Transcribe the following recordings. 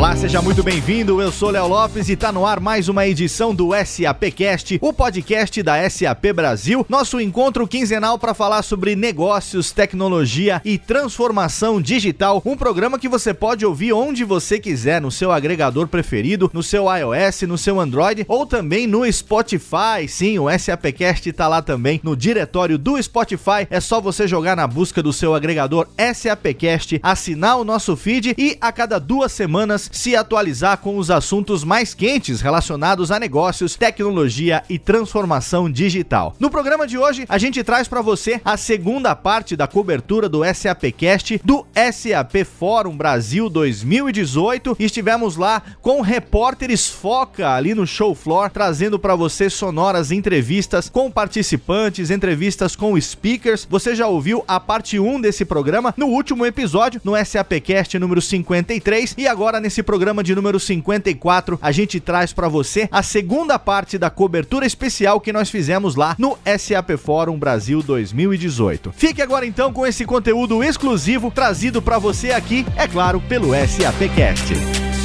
Olá, seja muito bem-vindo. Eu sou Léo Lopes e tá no ar mais uma edição do SAPcast, o podcast da SAP Brasil, nosso encontro quinzenal para falar sobre negócios, tecnologia e transformação digital. Um programa que você pode ouvir onde você quiser, no seu agregador preferido, no seu iOS, no seu Android ou também no Spotify. Sim, o SAPcast tá lá também no diretório do Spotify. É só você jogar na busca do seu agregador SAPcast, assinar o nosso feed e a cada duas semanas se atualizar com os assuntos mais quentes relacionados a negócios, tecnologia e transformação digital. No programa de hoje, a gente traz para você a segunda parte da cobertura do SAPcast do SAP Fórum Brasil 2018. Estivemos lá com repórteres foca ali no show floor, trazendo para você sonoras entrevistas com participantes, entrevistas com speakers. Você já ouviu a parte 1 desse programa no último episódio, no SAPcast número 53, e agora nesse nesse programa de número 54, a gente traz para você a segunda parte da cobertura especial que nós fizemos lá no SAP Fórum Brasil 2018. Fique agora então com esse conteúdo exclusivo trazido para você aqui, é claro, pelo SAPcast.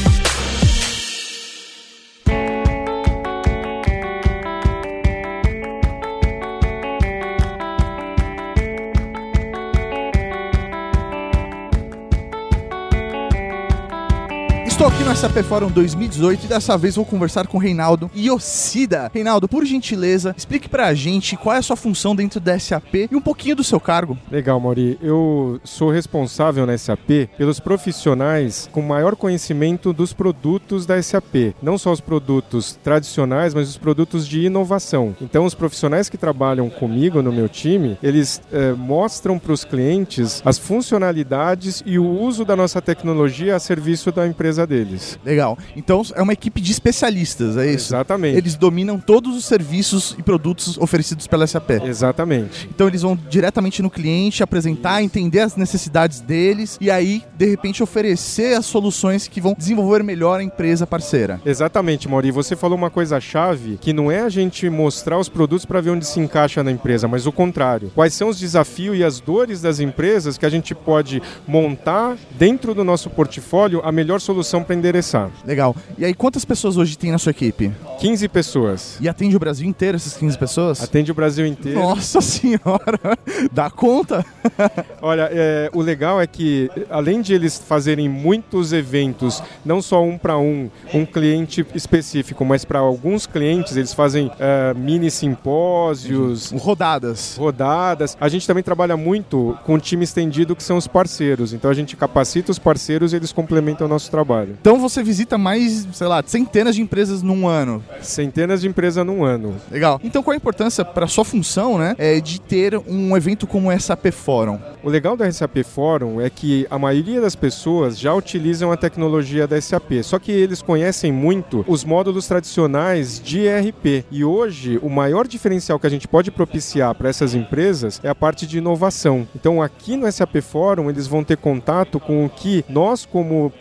Estou aqui no SAP Fórum 2018 e dessa vez vou conversar com Reinaldo Iocida. Reinaldo, por gentileza, explique pra gente qual é a sua função dentro da SAP e um pouquinho do seu cargo. Legal, Mauri. Eu sou responsável na SAP pelos profissionais com maior conhecimento dos produtos da SAP. Não só os produtos tradicionais, mas os produtos de inovação. Então, os profissionais que trabalham comigo no meu time, eles eh, mostram para os clientes as funcionalidades e o uso da nossa tecnologia a serviço da empresa deles. Legal. Então é uma equipe de especialistas, é isso? Exatamente. Eles dominam todos os serviços e produtos oferecidos pela SAP. Exatamente. Então eles vão diretamente no cliente, apresentar, entender as necessidades deles e aí, de repente, oferecer as soluções que vão desenvolver melhor a empresa parceira. Exatamente, Mauri. Você falou uma coisa chave que não é a gente mostrar os produtos para ver onde se encaixa na empresa, mas o contrário. Quais são os desafios e as dores das empresas que a gente pode montar dentro do nosso portfólio a melhor solução para endereçar. Legal. E aí, quantas pessoas hoje tem na sua equipe? 15 pessoas. E atende o Brasil inteiro, essas 15 pessoas? Atende o Brasil inteiro. Nossa senhora! Dá conta? Olha, é, o legal é que, além de eles fazerem muitos eventos, não só um para um, um cliente específico, mas para alguns clientes, eles fazem é, mini simpósios, Rodadas. rodadas. A gente também trabalha muito com o time estendido, que são os parceiros. Então a gente capacita os parceiros e eles complementam o nosso trabalho. Então você visita mais, sei lá, centenas de empresas num ano. Centenas de empresas num ano. Legal. Então qual a importância para sua função, né, é de ter um evento como o SAP Fórum? O legal da SAP Forum é que a maioria das pessoas já utilizam a tecnologia da SAP, só que eles conhecem muito os módulos tradicionais de ERP. E hoje, o maior diferencial que a gente pode propiciar para essas empresas é a parte de inovação. Então, aqui no SAP Forum, eles vão ter contato com o que nós, como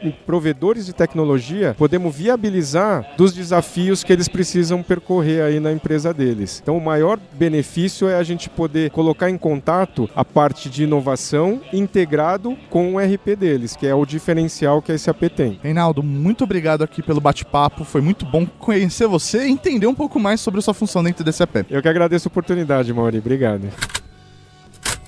provedores de tecnologia, podemos viabilizar dos desafios que eles precisam percorrer aí na empresa deles. Então, o maior benefício é a gente poder colocar em contato a parte de inovação integrado com o RP deles, que é o diferencial que a SAP tem. Reinaldo, muito obrigado aqui pelo bate-papo. Foi muito bom conhecer você e entender um pouco mais sobre a sua função dentro da SAP. Eu que agradeço a oportunidade, Mauri. Obrigado.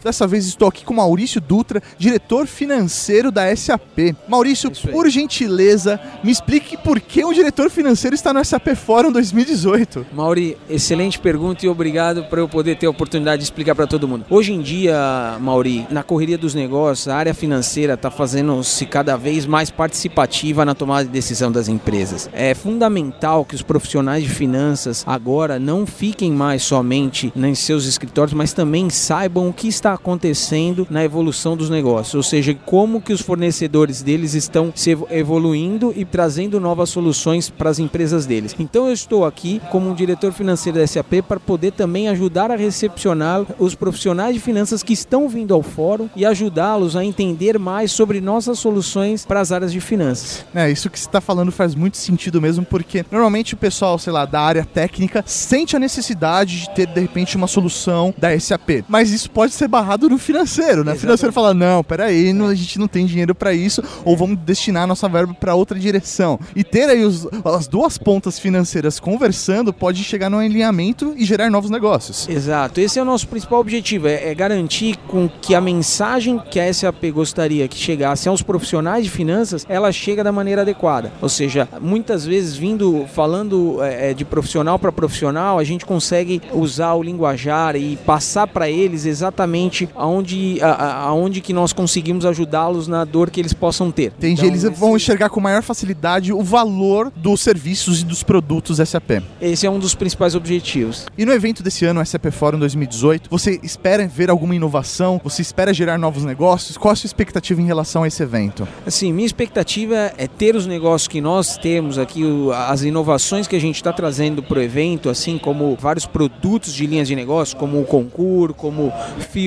Dessa vez estou aqui com Maurício Dutra, diretor financeiro da SAP. Maurício, aí. por gentileza, me explique por que o diretor financeiro está no SAP Fórum 2018. Mauri, excelente pergunta e obrigado por eu poder ter a oportunidade de explicar para todo mundo. Hoje em dia, Mauri, na correria dos negócios, a área financeira está fazendo-se cada vez mais participativa na tomada de decisão das empresas. É fundamental que os profissionais de finanças agora não fiquem mais somente em seus escritórios, mas também saibam o que está acontecendo na evolução dos negócios, ou seja, como que os fornecedores deles estão se evoluindo e trazendo novas soluções para as empresas deles. Então eu estou aqui como um diretor financeiro da SAP para poder também ajudar a recepcionar os profissionais de finanças que estão vindo ao fórum e ajudá-los a entender mais sobre nossas soluções para as áreas de finanças. É, isso que você está falando faz muito sentido mesmo, porque normalmente o pessoal, sei lá, da área técnica sente a necessidade de ter de repente uma solução da SAP, mas isso pode ser barrado no financeiro, né? O financeiro fala: não, peraí, não, a gente não tem dinheiro para isso, ou vamos destinar a nossa verba para outra direção. E ter aí os, as duas pontas financeiras conversando pode chegar num alinhamento e gerar novos negócios. Exato, esse é o nosso principal objetivo, é, é garantir com que a mensagem que a SAP gostaria que chegasse aos profissionais de finanças, ela chega da maneira adequada. Ou seja, muitas vezes vindo falando é, de profissional para profissional, a gente consegue usar o linguajar e passar para eles exatamente aonde, a, aonde que nós conseguimos ajudá-los na dor que eles possam ter. Entendi, então, eles esse... vão enxergar com maior facilidade o valor dos serviços e dos produtos SAP. Esse é um dos principais objetivos. E no evento desse ano, SAP Forum 2018, você espera ver alguma inovação? Você espera gerar novos negócios? Qual a sua expectativa em relação a esse evento? Assim, minha expectativa é ter os negócios que nós temos aqui, as inovações que a gente está trazendo para o evento, assim como vários produtos de linhas de negócio, como o Concur, como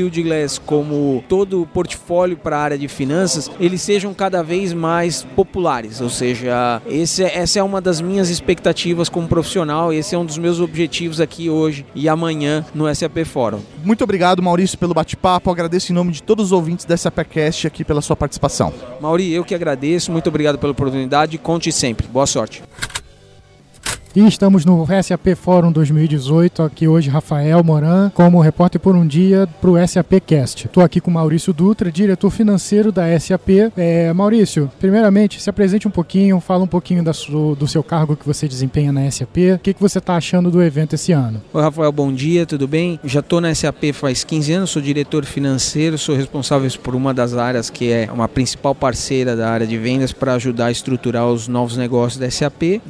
Fieldglass, como todo o portfólio para a área de finanças, eles sejam cada vez mais populares. Ou seja, esse, é, essa é uma das minhas expectativas como profissional, esse é um dos meus objetivos aqui hoje e amanhã no SAP Fórum. Muito obrigado, Maurício, pelo bate-papo. Agradeço em nome de todos os ouvintes da SAPcast aqui pela sua participação. Mauri, eu que agradeço. Muito obrigado pela oportunidade. Conte sempre. Boa sorte. E estamos no SAP Fórum 2018, aqui hoje Rafael Moran, como repórter por um dia para o SAP Cast. Estou aqui com Maurício Dutra, diretor financeiro da SAP. É, Maurício, primeiramente, se apresente um pouquinho, fala um pouquinho da sua, do seu cargo que você desempenha na SAP. O que, que você está achando do evento esse ano? Oi, Rafael, bom dia, tudo bem? Já estou na SAP faz 15 anos, sou diretor financeiro, sou responsável por uma das áreas que é uma principal parceira da área de vendas para ajudar a estruturar os novos negócios da SAP e,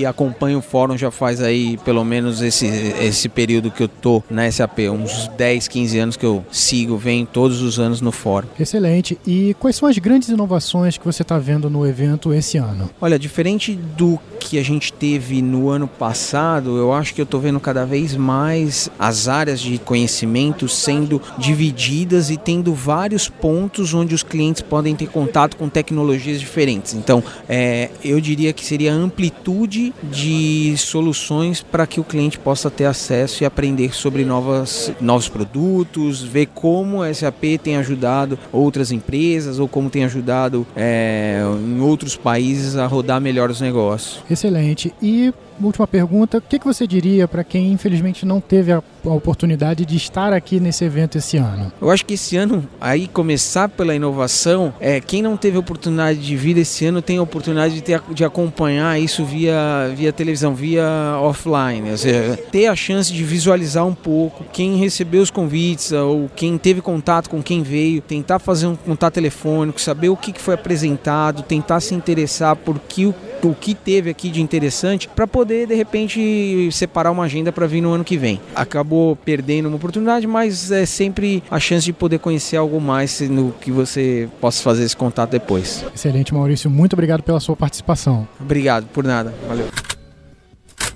e acompanho fórum já faz aí pelo menos esse, esse período que eu tô na SAP, uns 10, 15 anos que eu sigo, venho todos os anos no fórum. Excelente. E quais são as grandes inovações que você está vendo no evento esse ano? Olha, diferente do que a gente teve no ano passado, eu acho que eu estou vendo cada vez mais as áreas de conhecimento sendo divididas e tendo vários pontos onde os clientes podem ter contato com tecnologias diferentes. Então, é, eu diria que seria a amplitude de soluções para que o cliente possa ter acesso e aprender sobre novas, novos produtos, ver como a SAP tem ajudado outras empresas ou como tem ajudado é, em outros países a rodar melhor os negócios. Excelente. E última pergunta, o que, que você diria para quem infelizmente não teve a, oportunidade de estar aqui nesse evento esse ano? Eu acho que esse ano, aí começar pela inovação, é quem não teve oportunidade de vir esse ano tem a oportunidade de, ter, de acompanhar isso via, via televisão, via offline, ou seja, ter a chance de visualizar um pouco quem recebeu os convites ou quem teve contato com quem veio, tentar fazer um contato telefônico, saber o que foi apresentado, tentar se interessar por que o o que teve aqui de interessante para poder de repente separar uma agenda para vir no ano que vem. Acabou perdendo uma oportunidade, mas é sempre a chance de poder conhecer algo mais no que você possa fazer esse contato depois. Excelente, Maurício. Muito obrigado pela sua participação. Obrigado, por nada. Valeu.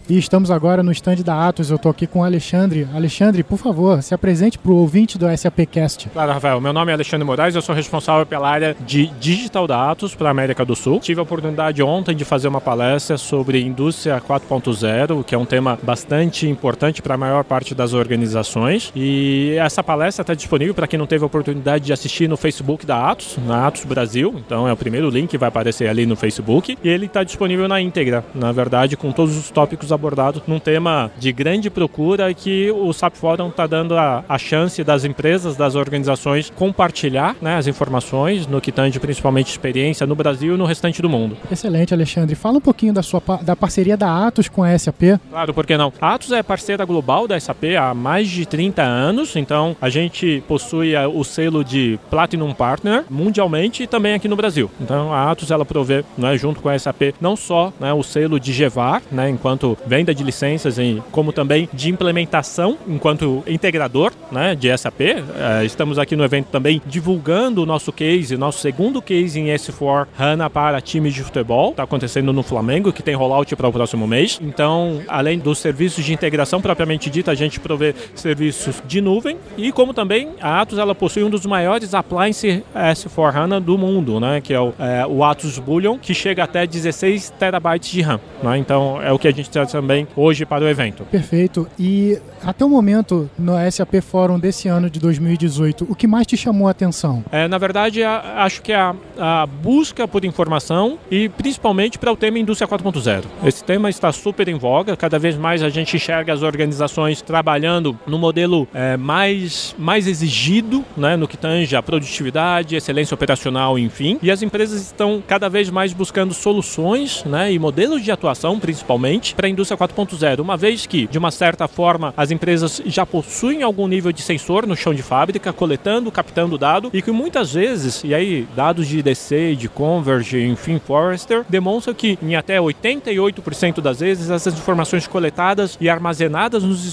E estamos agora no stand da Atos. Eu estou aqui com o Alexandre. Alexandre, por favor, se apresente para o ouvinte do SAPcast. Claro, Rafael. Meu nome é Alexandre Moraes, eu sou responsável pela área de digital da Atos para a América do Sul. Tive a oportunidade ontem de fazer uma palestra sobre indústria 4.0, que é um tema bastante importante para a maior parte das organizações. E essa palestra está disponível para quem não teve a oportunidade de assistir no Facebook da Atos, na Atos Brasil. Então é o primeiro link que vai aparecer ali no Facebook. E ele está disponível na íntegra, na verdade, com todos os tópicos abordado num tema de grande procura que o SAP Forum está dando a, a, chance das empresas, das organizações compartilhar né, as informações no que tange principalmente experiência no Brasil e no restante do mundo. Excelente, Alexandre. Fala um pouquinho da sua da parceria da Atos com a SAP. Claro, por que não? A Atos é parceira global da SAP há mais de 30 anos, então a gente possui o selo de Platinum Partner mundialmente e também aqui no Brasil. Então a Atos ela provê, né, junto com a SAP, não só né, o selo de GEVAR, né, enquanto venda de licenças, e como também de implementação enquanto integrador né, de SAP. É, estamos aqui no evento também divulgando o nosso case, nosso segundo case em S4 HANA para times de futebol. Está acontecendo no Flamengo, que tem rollout para o próximo mês. Então, além dos serviços de integração propriamente dita, a gente provê serviços de nuvem e como também a Atos ela possui um dos maiores appliance S4 HANA do mundo, né, que é o, é, o Atos Bullion, que chega até 16 terabytes de RAM. Né? Então, é o que a gente traz também hoje para o evento. Perfeito. E até o momento, no SAP Forum desse ano de 2018, o que mais te chamou a atenção? É, na verdade, a, acho que a, a busca por informação e principalmente para o tema Indústria 4.0. Esse tema está super em voga, cada vez mais a gente enxerga as organizações trabalhando no modelo é, mais, mais exigido, né, no que tange a produtividade, excelência operacional, enfim, e as empresas estão cada vez mais buscando soluções né, e modelos de atuação, principalmente, para a indústria 4.0, uma vez que, de uma certa forma, as empresas já possuem algum nível de sensor no chão de fábrica, coletando, captando dado, e que muitas vezes, e aí dados de IDC, de Converge, enfim, Forrester, demonstram que em até 88% das vezes essas informações coletadas e armazenadas nos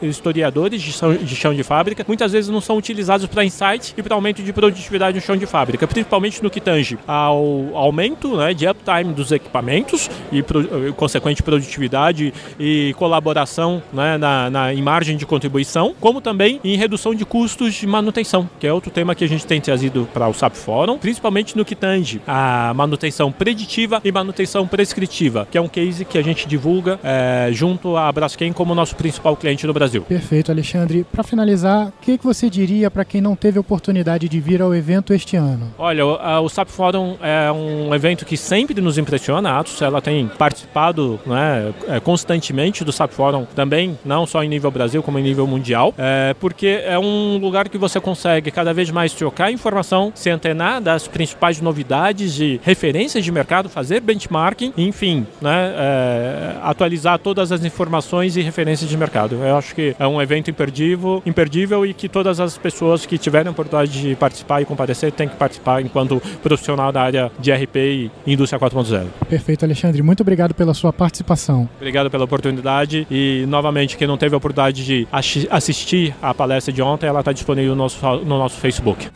historiadores de chão, de fábrica, muitas vezes não são utilizadas para insight e para aumento de produtividade no chão de fábrica, principalmente no que tange ao aumento né, de uptime dos equipamentos e pro, consequente produtividade e colaboração né, na, na, em margem de contribuição, como também em redução de custos de manutenção, que é outro tema que a gente tem trazido para o SAP Forum, principalmente no que tange a manutenção preditiva e manutenção prescritiva, que é um case que a gente divulga é, junto à Braskem como nosso principal cliente no Brasil. Perfeito, Alexandre. Para finalizar, o que, que você diria para quem não teve oportunidade de vir ao evento este ano? Olha, o, o SAP Forum é um evento que sempre nos impressiona. A Atos ela tem participado né, é, constantemente do SAP Forum também, não só em nível Brasil, como em nível mundial, é, porque é um lugar que você consegue cada vez mais trocar informação, se antenar das principais novidades e referências de mercado, fazer benchmarking, enfim, né, é, atualizar todas as informações e referências de mercado. Eu acho que é um evento imperdível, imperdível e que todas as pessoas que tiverem a oportunidade de participar e comparecer têm que participar enquanto profissional da área de RP e indústria 4.0. Perfeito, Alexandre. Muito obrigado pela sua participação. Obrigado pela oportunidade e, novamente, quem não teve a oportunidade de assistir a palestra de ontem, ela está disponível no nosso, no nosso Facebook.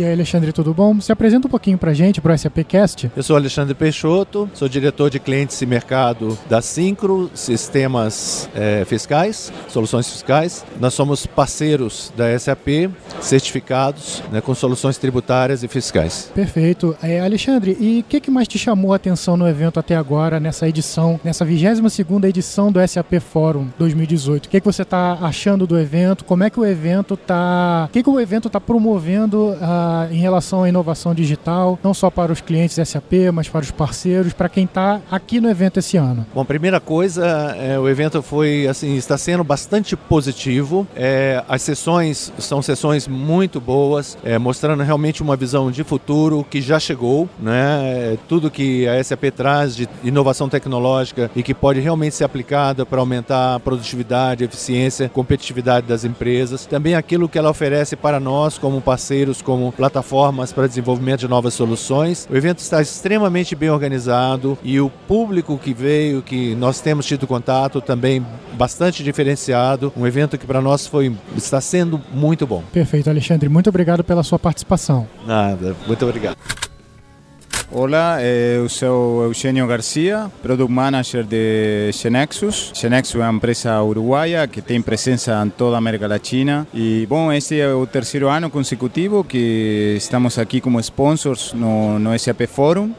E aí, Alexandre, tudo bom? Se apresenta um pouquinho pra gente, pro SAPcast. Eu sou Alexandre Peixoto, sou diretor de clientes e mercado da Syncro Sistemas é, Fiscais, Soluções Fiscais. Nós somos parceiros da SAP, certificados né, com soluções tributárias e fiscais. Perfeito. É, Alexandre, e o que, que mais te chamou a atenção no evento até agora, nessa edição, nessa 22ª edição do SAP Forum 2018? O que, que você está achando do evento? Como é que o evento está... O que, que o evento está promovendo... Uh, em relação à inovação digital, não só para os clientes SAP, mas para os parceiros, para quem está aqui no evento esse ano? Bom, primeira coisa, é, o evento foi assim está sendo bastante positivo. É, as sessões são sessões muito boas, é, mostrando realmente uma visão de futuro que já chegou, né? É, tudo que a SAP traz de inovação tecnológica e que pode realmente ser aplicada para aumentar a produtividade, eficiência, competitividade das empresas. Também aquilo que ela oferece para nós como parceiros, como plataformas para desenvolvimento de novas soluções. O evento está extremamente bem organizado e o público que veio, que nós temos tido contato, também bastante diferenciado. Um evento que para nós foi está sendo muito bom. Perfeito, Alexandre. Muito obrigado pela sua participação. Nada, muito obrigado. Olá, eu sou Eugênio Garcia, Product Manager de Genexus. Genexus é uma empresa uruguaia que tem presença em toda a América Latina. E, bom, este é o terceiro ano consecutivo que estamos aqui como sponsors no, no SAP Forum.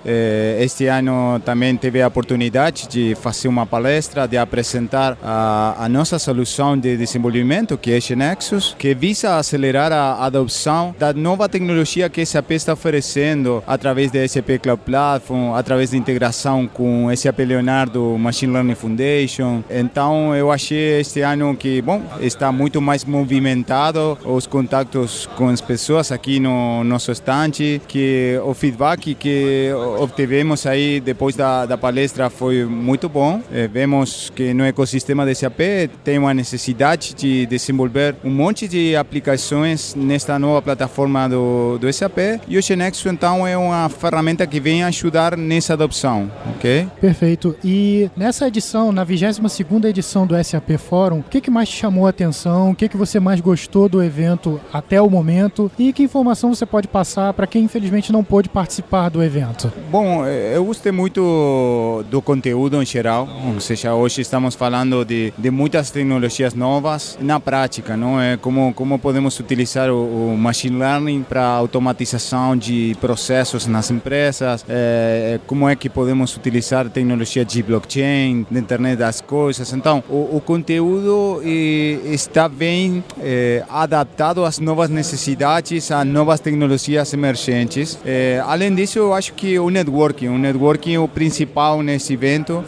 Este ano também teve a oportunidade de fazer uma palestra, de apresentar a, a nossa solução de desenvolvimento, que é Genexus, que visa acelerar a adoção da nova tecnologia que SAP está oferecendo através da SAP Cloud Platform, através da integração com SAP Leonardo Machine Learning Foundation. Então eu achei este ano que, bom, está muito mais movimentado os contatos com as pessoas aqui no nosso estante, que o feedback que obtivemos aí depois da, da palestra foi muito bom. É, vemos que no ecossistema de SAP tem uma necessidade de desenvolver um monte de aplicações nesta nova plataforma do, do SAP e o Genexo então é uma ferramenta que venha ajudar nessa adopção, ok? Perfeito. E nessa edição, na 22ª edição do SAP Fórum, o que, que mais te chamou a atenção? O que, que você mais gostou do evento até o momento? E que informação você pode passar para quem infelizmente não pôde participar do evento? Bom, eh, eu gostei muito do conteúdo em geral, ou seja, hoje estamos falando de, de muitas tecnologias novas na prática, não é como como podemos utilizar o, o machine learning para automatização de processos nas empresas, é, como é que podemos utilizar tecnologia de blockchain, de internet das coisas. Então, o, o conteúdo eh, está bem eh, adaptado às novas necessidades, às novas tecnologias emergentes. Eh, além disso, eu acho que o networking, o networking é o principal nesse evento,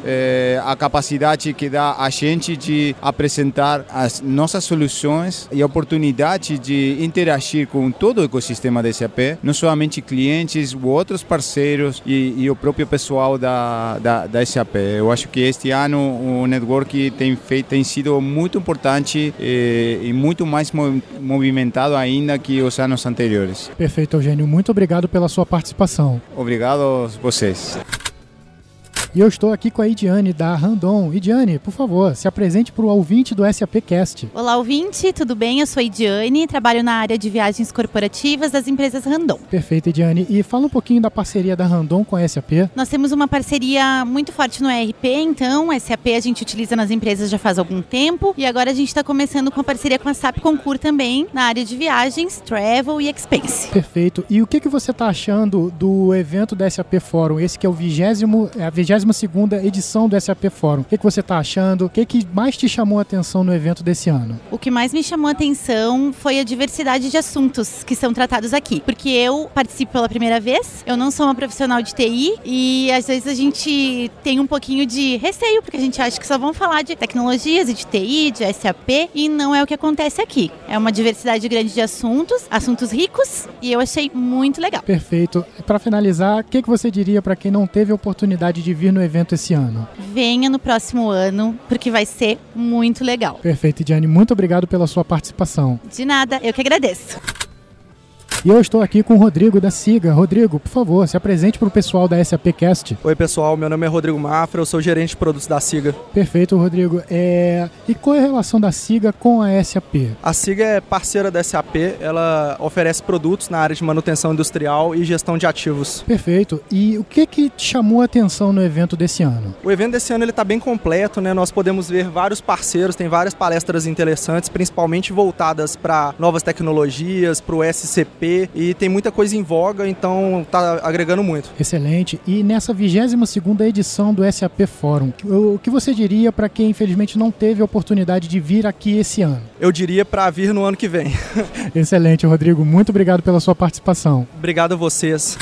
a capacidade que dá a gente de apresentar as nossas soluções e a oportunidade de interagir com todo o ecossistema da SAP, não somente clientes, outros parceiros e, e o próprio pessoal da, da, da, SAP. Eu acho que este ano o network tem, feito, tem sido muito importante e, e muito mais movimentado ainda que os anos anteriores. Perfeito, Eugênio. Muito obrigado pela sua participação. Obrigado a vocês. E eu estou aqui com a Idiane da Randon. Idiane, por favor, se apresente para o ouvinte do SAPcast. Olá, ouvinte, tudo bem? Eu sou a Idiane, trabalho na área de viagens corporativas das empresas Randon. Perfeito, Idiane. E fala um pouquinho da parceria da Randon com a SAP. Nós temos uma parceria muito forte no ERP, então, a SAP a gente utiliza nas empresas já faz algum tempo. E agora a gente está começando com a parceria com a SAP Concur também, na área de viagens, travel e expense. Perfeito. E o que, que você está achando do evento da SAP Fórum? Esse que é o 20, é a 20 42ª edição do SAP Fórum. O que, que você está achando? O que, que mais te chamou a atenção no evento desse ano? O que mais me chamou a atenção foi a diversidade de assuntos que são tratados aqui. Porque eu participo pela primeira vez, eu não sou uma profissional de TI e às vezes a gente tem um pouquinho de receio, porque a gente acha que só vão falar de tecnologias e de TI, de SAP, e não é o que acontece aqui. É uma diversidade grande de assuntos, assuntos ricos, e eu achei muito legal. Perfeito. Para finalizar, o que, que você diria para quem não teve a oportunidade de vir no evento esse ano? Venha no próximo ano, porque vai ser muito legal. Perfeito, Diane. Muito obrigado pela sua participação. De nada, eu que agradeço. E eu estou aqui com o Rodrigo da Siga. Rodrigo, por favor, se apresente para o pessoal da SAPcast. Oi, pessoal. Meu nome é Rodrigo Mafra, eu sou gerente de produtos da Siga. Perfeito, Rodrigo. É... E qual é a relação da Siga com a SAP? A Siga é parceira da SAP, ela oferece produtos na área de manutenção industrial e gestão de ativos. Perfeito. E o que que te chamou a atenção no evento desse ano? O evento desse ano ele está bem completo, né? Nós podemos ver vários parceiros, tem várias palestras interessantes, principalmente voltadas para novas tecnologias, para o SCP e tem muita coisa em voga, então tá agregando muito. Excelente. E nessa 22 segunda edição do SAP Fórum, o que você diria para quem infelizmente não teve a oportunidade de vir aqui esse ano? Eu diria para vir no ano que vem. Excelente, Rodrigo. Muito obrigado pela sua participação. Obrigado a vocês.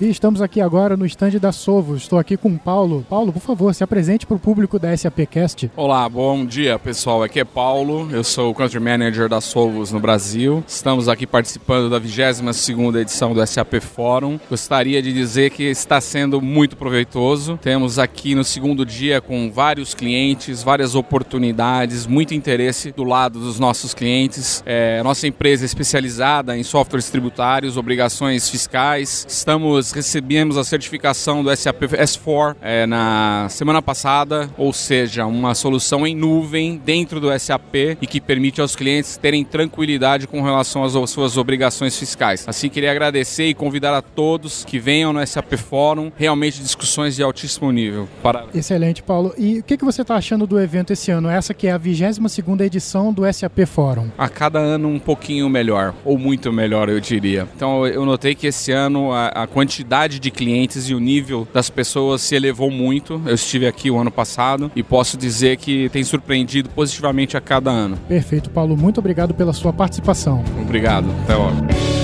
E estamos aqui agora no estande da Sovo. Estou aqui com o Paulo. Paulo, por favor, se apresente para o público da SAPcast. Olá, bom dia, pessoal. Aqui é Paulo. Eu sou o Country Manager da Sovos no Brasil. Estamos aqui participando da 22ª edição do SAP Fórum. Gostaria de dizer que está sendo muito proveitoso. Temos aqui no segundo dia com vários clientes, várias oportunidades, muito interesse do lado dos nossos clientes. É, nossa empresa é especializada em softwares tributários, obrigações fiscais. Estamos recebemos a certificação do SAP S4 é, na semana passada, ou seja, uma solução em nuvem dentro do SAP e que permite aos clientes terem tranquilidade com relação às suas obrigações fiscais. Assim, queria agradecer e convidar a todos que venham no SAP Fórum, realmente discussões de altíssimo nível. Parabéns. Excelente, Paulo. E o que, que você está achando do evento esse ano? Essa que é a 22ª edição do SAP Fórum. A cada ano um pouquinho melhor, ou muito melhor, eu diria. Então, eu notei que esse ano a, a quantidade quantidade de clientes e o nível das pessoas se elevou muito. Eu estive aqui o ano passado e posso dizer que tem surpreendido positivamente a cada ano. Perfeito, Paulo. Muito obrigado pela sua participação. Obrigado. Até logo.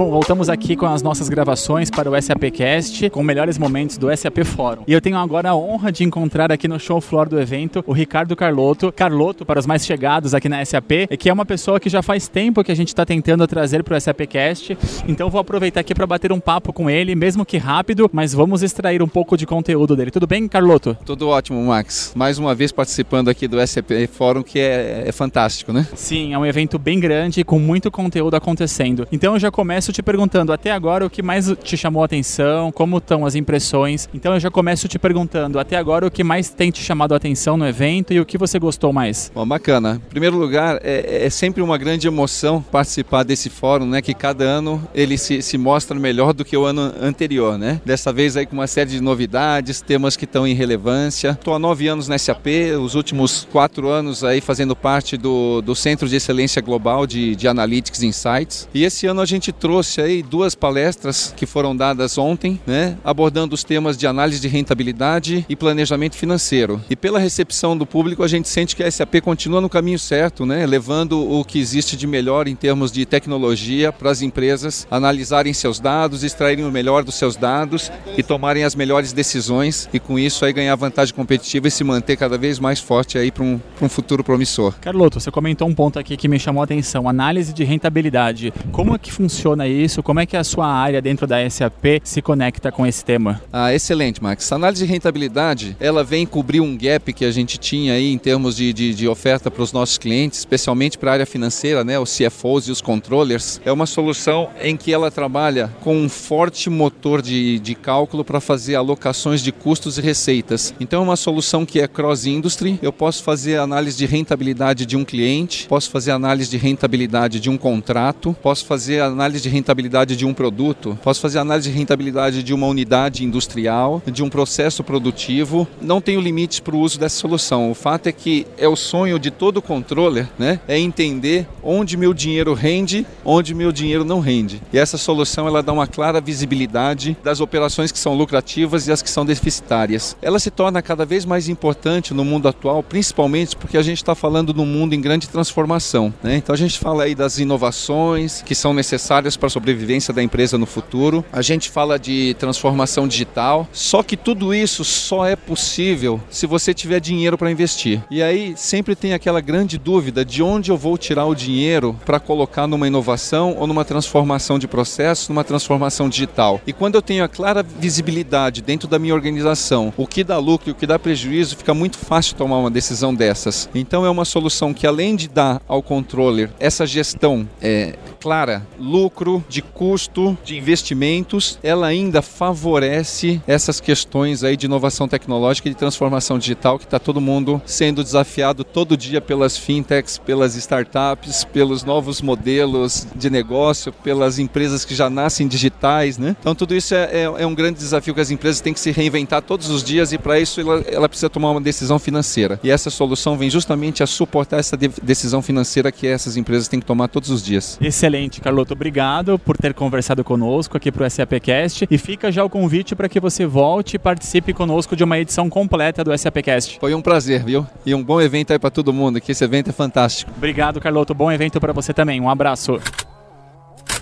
Bom, voltamos aqui com as nossas gravações para o SAPcast, com melhores momentos do SAP Fórum. E eu tenho agora a honra de encontrar aqui no show floor do evento o Ricardo Carlotto. Carlotto, para os mais chegados aqui na SAP, que é uma pessoa que já faz tempo que a gente está tentando trazer para o SAPcast. Então vou aproveitar aqui para bater um papo com ele, mesmo que rápido, mas vamos extrair um pouco de conteúdo dele. Tudo bem, Carlotto? Tudo ótimo, Max. Mais uma vez participando aqui do SAP Fórum, que é, é fantástico, né? Sim, é um evento bem grande, com muito conteúdo acontecendo. Então eu já começo te perguntando, até agora, o que mais te chamou a atenção, como estão as impressões. Então eu já começo te perguntando, até agora, o que mais tem te chamado a atenção no evento e o que você gostou mais? Bom, bacana. Em primeiro lugar, é, é sempre uma grande emoção participar desse fórum, né? Que cada ano ele se, se mostra melhor do que o ano anterior, né? Dessa vez aí com uma série de novidades, temas que estão em relevância. Estou há nove anos na SAP, os últimos quatro anos aí fazendo parte do, do Centro de Excelência Global de, de Analytics Insights. E esse ano a gente trouxe aí duas palestras que foram dadas ontem, né? Abordando os temas de análise de rentabilidade e planejamento financeiro. E pela recepção do público, a gente sente que a SAP continua no caminho certo, né? Levando o que existe de melhor em termos de tecnologia para as empresas analisarem seus dados, extraírem o melhor dos seus dados e tomarem as melhores decisões e com isso aí ganhar vantagem competitiva e se manter cada vez mais forte aí para um, um futuro promissor. Carloto, você comentou um ponto aqui que me chamou a atenção, análise de rentabilidade. Como é que funciona isso? Como é que a sua área dentro da SAP se conecta com esse tema? Ah, excelente, Max. A análise de rentabilidade, ela vem cobrir um gap que a gente tinha aí em termos de, de, de oferta para os nossos clientes, especialmente para a área financeira, né? Os CFOs e os controllers. É uma solução em que ela trabalha com um forte motor de, de cálculo para fazer alocações de custos e receitas. Então é uma solução que é cross-industry. Eu posso fazer análise de rentabilidade de um cliente, posso fazer análise de rentabilidade de um contrato, posso fazer análise de rentabilidade de um produto, posso fazer análise de rentabilidade de uma unidade industrial, de um processo produtivo. Não tenho limites para o uso dessa solução. O fato é que é o sonho de todo controller, né? É entender onde meu dinheiro rende, onde meu dinheiro não rende. E essa solução ela dá uma clara visibilidade das operações que são lucrativas e as que são deficitárias. Ela se torna cada vez mais importante no mundo atual, principalmente porque a gente está falando de um mundo em grande transformação. Né? Então a gente fala aí das inovações que são necessárias para a sobrevivência da empresa no futuro. A gente fala de transformação digital. Só que tudo isso só é possível se você tiver dinheiro para investir. E aí sempre tem aquela grande dúvida de onde eu vou tirar o dinheiro para colocar numa inovação ou numa transformação de processo, numa transformação digital. E quando eu tenho a clara visibilidade dentro da minha organização, o que dá lucro e o que dá prejuízo, fica muito fácil tomar uma decisão dessas. Então é uma solução que além de dar ao controller essa gestão é, clara, lucro, de custo, de investimentos, ela ainda favorece essas questões aí de inovação tecnológica e de transformação digital que está todo mundo sendo desafiado todo dia pelas fintechs, pelas startups, pelos novos modelos de negócio, pelas empresas que já nascem digitais, né? Então tudo isso é, é, é um grande desafio que as empresas têm que se reinventar todos os dias e para isso ela, ela, precisa tomar uma decisão financeira. E essa solução vem justamente a suportar essa de decisão financeira que essas empresas têm que tomar todos os dias. Excelente, Carloto. Obrigado por ter conversado conosco aqui para o SAPcast e fica já o convite para que você volte e participe conosco de uma edição completa do SAPcast. Foi um prazer, viu? E um bom evento aí para todo mundo, que esse evento é fantástico. Obrigado, Carloto. Bom evento para você também. Um abraço.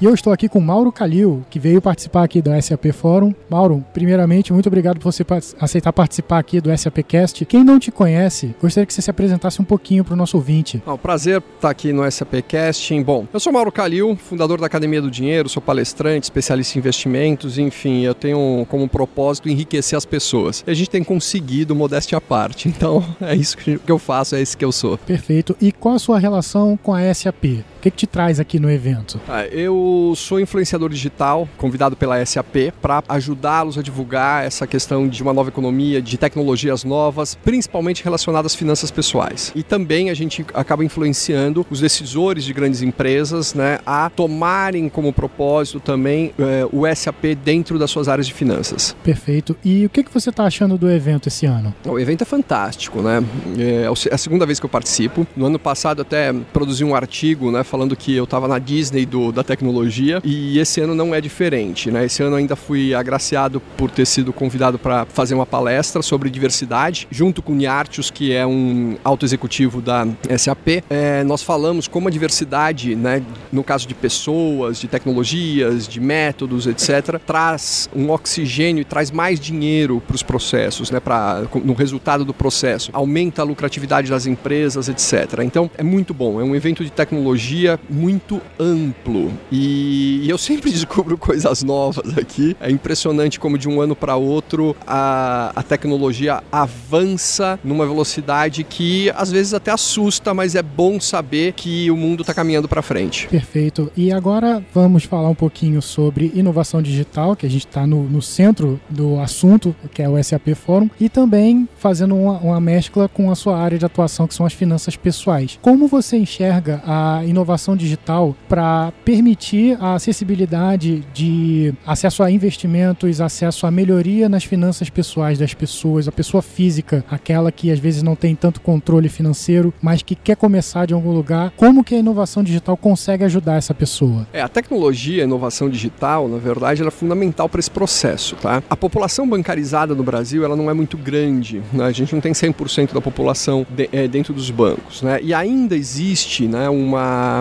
E eu estou aqui com Mauro Calil, que veio participar aqui do SAP Fórum. Mauro, primeiramente, muito obrigado por você aceitar participar aqui do SAPcast. Quem não te conhece, gostaria que você se apresentasse um pouquinho para o nosso ouvinte. É um prazer estar aqui no SAPcast. Bom, eu sou Mauro Calil, fundador da Academia do Dinheiro, sou palestrante, especialista em investimentos, enfim, eu tenho como propósito enriquecer as pessoas. E a gente tem conseguido modéstia à parte, então é isso que eu faço, é esse que eu sou. Perfeito. E qual a sua relação com a SAP? O que, que te traz aqui no evento? Ah, eu sou influenciador digital, convidado pela SAP para ajudá-los a divulgar essa questão de uma nova economia, de tecnologias novas, principalmente relacionadas às finanças pessoais. E também a gente acaba influenciando os decisores de grandes empresas né, a tomarem como propósito também eh, o SAP dentro das suas áreas de finanças. Perfeito. E o que, que você está achando do evento esse ano? O evento é fantástico, né? É a segunda vez que eu participo. No ano passado até produzi um artigo, né? Falando que eu estava na Disney do, da tecnologia e esse ano não é diferente, né? Esse ano ainda fui agraciado por ter sido convidado para fazer uma palestra sobre diversidade, junto com Niartius, que é um alto executivo da SAP. É, nós falamos como a diversidade, né, no caso de pessoas, de tecnologias, de métodos, etc., traz um oxigênio e traz mais dinheiro para os processos, né, pra, no resultado do processo, aumenta a lucratividade das empresas, etc. Então é muito bom, é um evento de tecnologia muito amplo e, e eu sempre descubro coisas novas aqui. É impressionante como de um ano para outro a, a tecnologia avança numa velocidade que às vezes até assusta, mas é bom saber que o mundo está caminhando para frente. Perfeito. E agora vamos falar um pouquinho sobre inovação digital, que a gente está no, no, centro do assunto, que é o SAP Fórum, e também fazendo uma, uma mescla com a sua área de atuação, que são as finanças pessoais. Como você enxerga a inovação digital para permitir a acessibilidade de acesso a investimentos, acesso a melhoria nas finanças pessoais das pessoas, a pessoa física, aquela que às vezes não tem tanto controle financeiro, mas que quer começar de algum lugar, como que a inovação digital consegue ajudar essa pessoa? É, a tecnologia, a inovação digital, na verdade, ela é fundamental para esse processo, tá? A população bancarizada no Brasil, ela não é muito grande, né? A gente não tem 100% da população de, é, dentro dos bancos, né? E ainda existe, né, uma,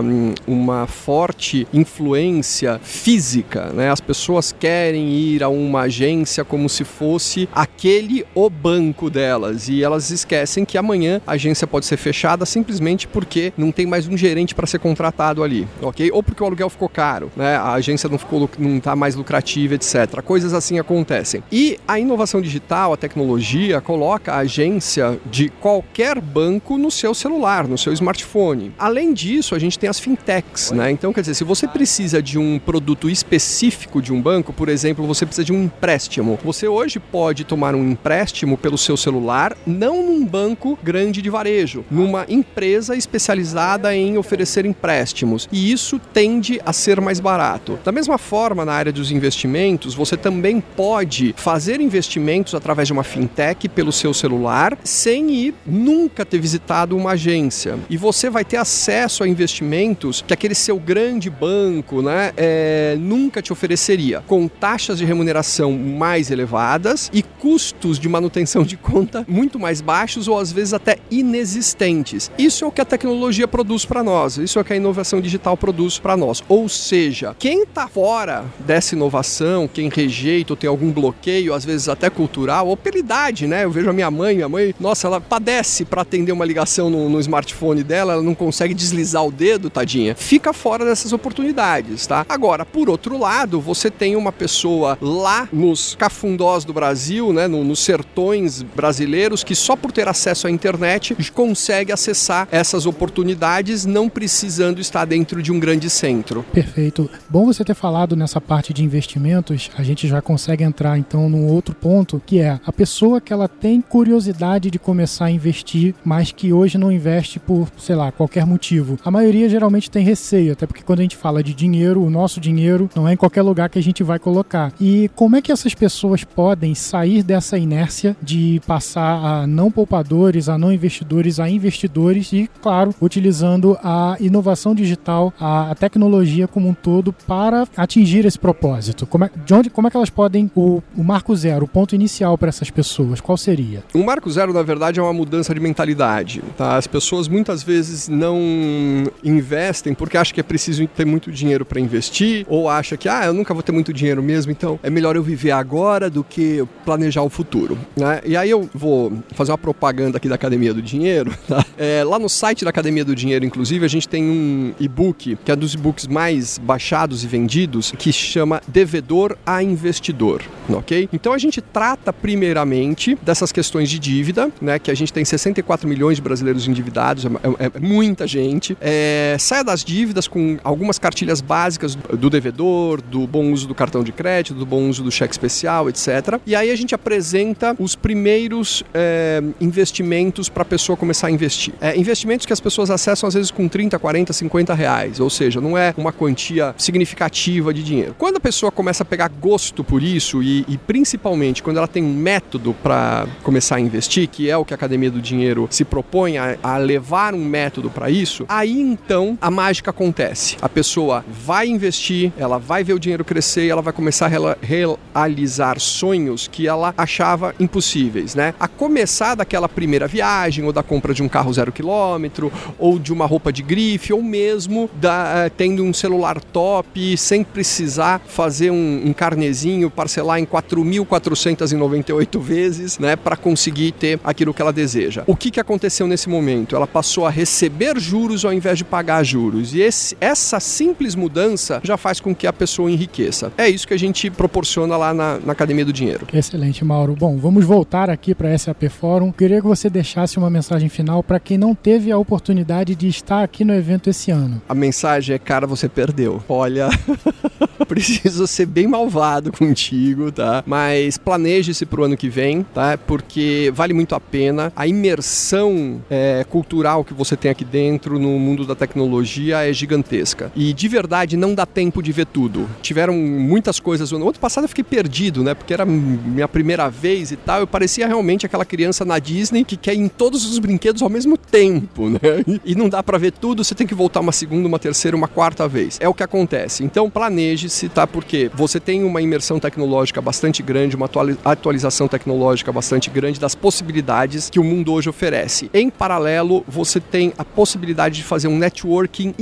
uma forte influência física, né? As pessoas querem ir a uma agência como se fosse aquele o banco delas e elas esquecem que amanhã a agência pode ser fechada simplesmente porque não tem mais um gerente para ser contratado ali, ok? Ou porque o aluguel ficou caro, né? A agência não ficou não está mais lucrativa, etc. Coisas assim acontecem. E a inovação digital, a tecnologia coloca a agência de qualquer banco no seu celular, no seu smartphone. Além disso, a gente tem as fintechs, né? Então, quer dizer, se você precisa de um produto específico de um banco, por exemplo, você precisa de um empréstimo. Você hoje pode tomar um empréstimo pelo seu celular, não num banco grande de varejo, numa empresa especializada em oferecer empréstimos. E isso tende a ser mais barato. Da mesma forma, na área dos investimentos, você também pode fazer investimentos através de uma fintech pelo seu celular, sem ir nunca ter visitado uma agência. E você vai ter acesso a investimentos que aquele seu grande banco né, é, nunca te ofereceria, com taxas de remuneração mais elevadas e custos de manutenção de conta muito mais baixos ou às vezes até inexistentes. Isso é o que a tecnologia produz para nós, isso é o que a inovação digital produz para nós. Ou seja, quem está fora dessa inovação, quem rejeita ou tem algum bloqueio, às vezes até cultural, ou pela idade, né? Eu vejo a minha mãe, minha mãe, nossa, ela padece para atender uma ligação no, no smartphone dela, ela não consegue deslizar o dedo, tadinha. Fica fora dessas oportunidades, tá? Agora, por outro lado, você tem uma pessoa lá nos cafundós do Brasil, né, no, nos sertões brasileiros, que só por ter acesso à internet consegue acessar essas oportunidades, não precisando estar dentro de um grande centro. Perfeito. Bom você ter falado nessa parte de investimentos. A gente já consegue entrar então num outro ponto, que é a pessoa que ela tem curiosidade de começar a investir, mas que hoje não investe por, sei lá, qualquer motivo. A maioria geralmente tem receio, até porque quando a gente fala de dinheiro, o nosso dinheiro não é em qualquer lugar que a gente vai colocar. E como é que essas pessoas podem sair dessa inércia de passar a não poupadores, a não investidores, a investidores e, claro, utilizando a inovação digital, a, tecnologia como um todo para atingir esse propósito? Como é, de onde, como é que elas podem, o, o marco zero, o ponto inicial para essas pessoas, qual seria? O marco zero, na verdade, é uma mudança de mentalidade. Tá? As pessoas muitas vezes não investem porque acham que é preciso ter muito dinheiro para investir ou acham que, ah, eu nunca vou ter muito dinheiro mesmo, então é melhor eu viver agora do que planejar o futuro. Né? E aí eu vou fazer uma propaganda aqui da Academia do Dinheiro. Tá? É, lá no site da Academia do Dinheiro, inclusive, a gente tem um e-book que é dos e-books mais baixados e vendidos, que chama Devedor a Investidor. Ok? Então a gente trata primeiramente dessas questões de dívida, né? Que a gente tem 64 milhões de brasileiros endividados, é, é, é muita gente. É, saia das dívidas com algumas cartilhas básicas do devedor, do bom uso do cartão de crédito, do bom uso do cheque especial, etc. E aí a gente apresenta os primeiros é, investimentos para a pessoa começar a investir. É, investimentos que as pessoas acessam às vezes com 30, 40, 50 reais, ou seja, não é uma quantia significativa de dinheiro. Quando a pessoa começa a pegar gosto por isso e, e principalmente quando ela tem um método para começar a investir, que é o que a Academia do Dinheiro se propõe a, a levar um método para isso, aí então então a mágica acontece. A pessoa vai investir, ela vai ver o dinheiro crescer e ela vai começar a realizar sonhos que ela achava impossíveis, né? A começar daquela primeira viagem, ou da compra de um carro zero quilômetro, ou de uma roupa de grife, ou mesmo da, eh, tendo um celular top, sem precisar fazer um, um carnezinho, parcelar em 4.498 vezes, né? Para conseguir ter aquilo que ela deseja. O que, que aconteceu nesse momento? Ela passou a receber juros ao invés de pagar juros. E esse- essa simples mudança já faz com que a pessoa enriqueça. É isso que a gente proporciona lá na, na Academia do Dinheiro. Excelente, Mauro. Bom, vamos voltar aqui para a SAP Fórum. Queria que você deixasse uma mensagem final para quem não teve a oportunidade de estar aqui no evento esse ano. A mensagem é, cara, você perdeu. Olha, preciso ser bem malvado contigo, tá? Mas planeje-se pro ano que vem, tá? Porque vale muito a pena. A imersão é, cultural que você tem aqui dentro no mundo da tecnologia é gigantesca. E de verdade não dá tempo de ver tudo. Tiveram muitas coisas. No ano passado eu fiquei perdido, né? Porque era minha primeira vez e tal. Eu parecia realmente aquela criança na Disney que quer ir em todos os brinquedos ao mesmo tempo, né? E não dá pra ver tudo, você tem que voltar uma segunda, uma terceira, uma quarta vez. É o que acontece. Então planeje-se, tá? Porque você tem uma imersão tecnológica bastante grande, uma atuali- atualização tecnológica bastante grande das possibilidades que o mundo hoje oferece. Em paralelo, você tem a possibilidade de fazer um networking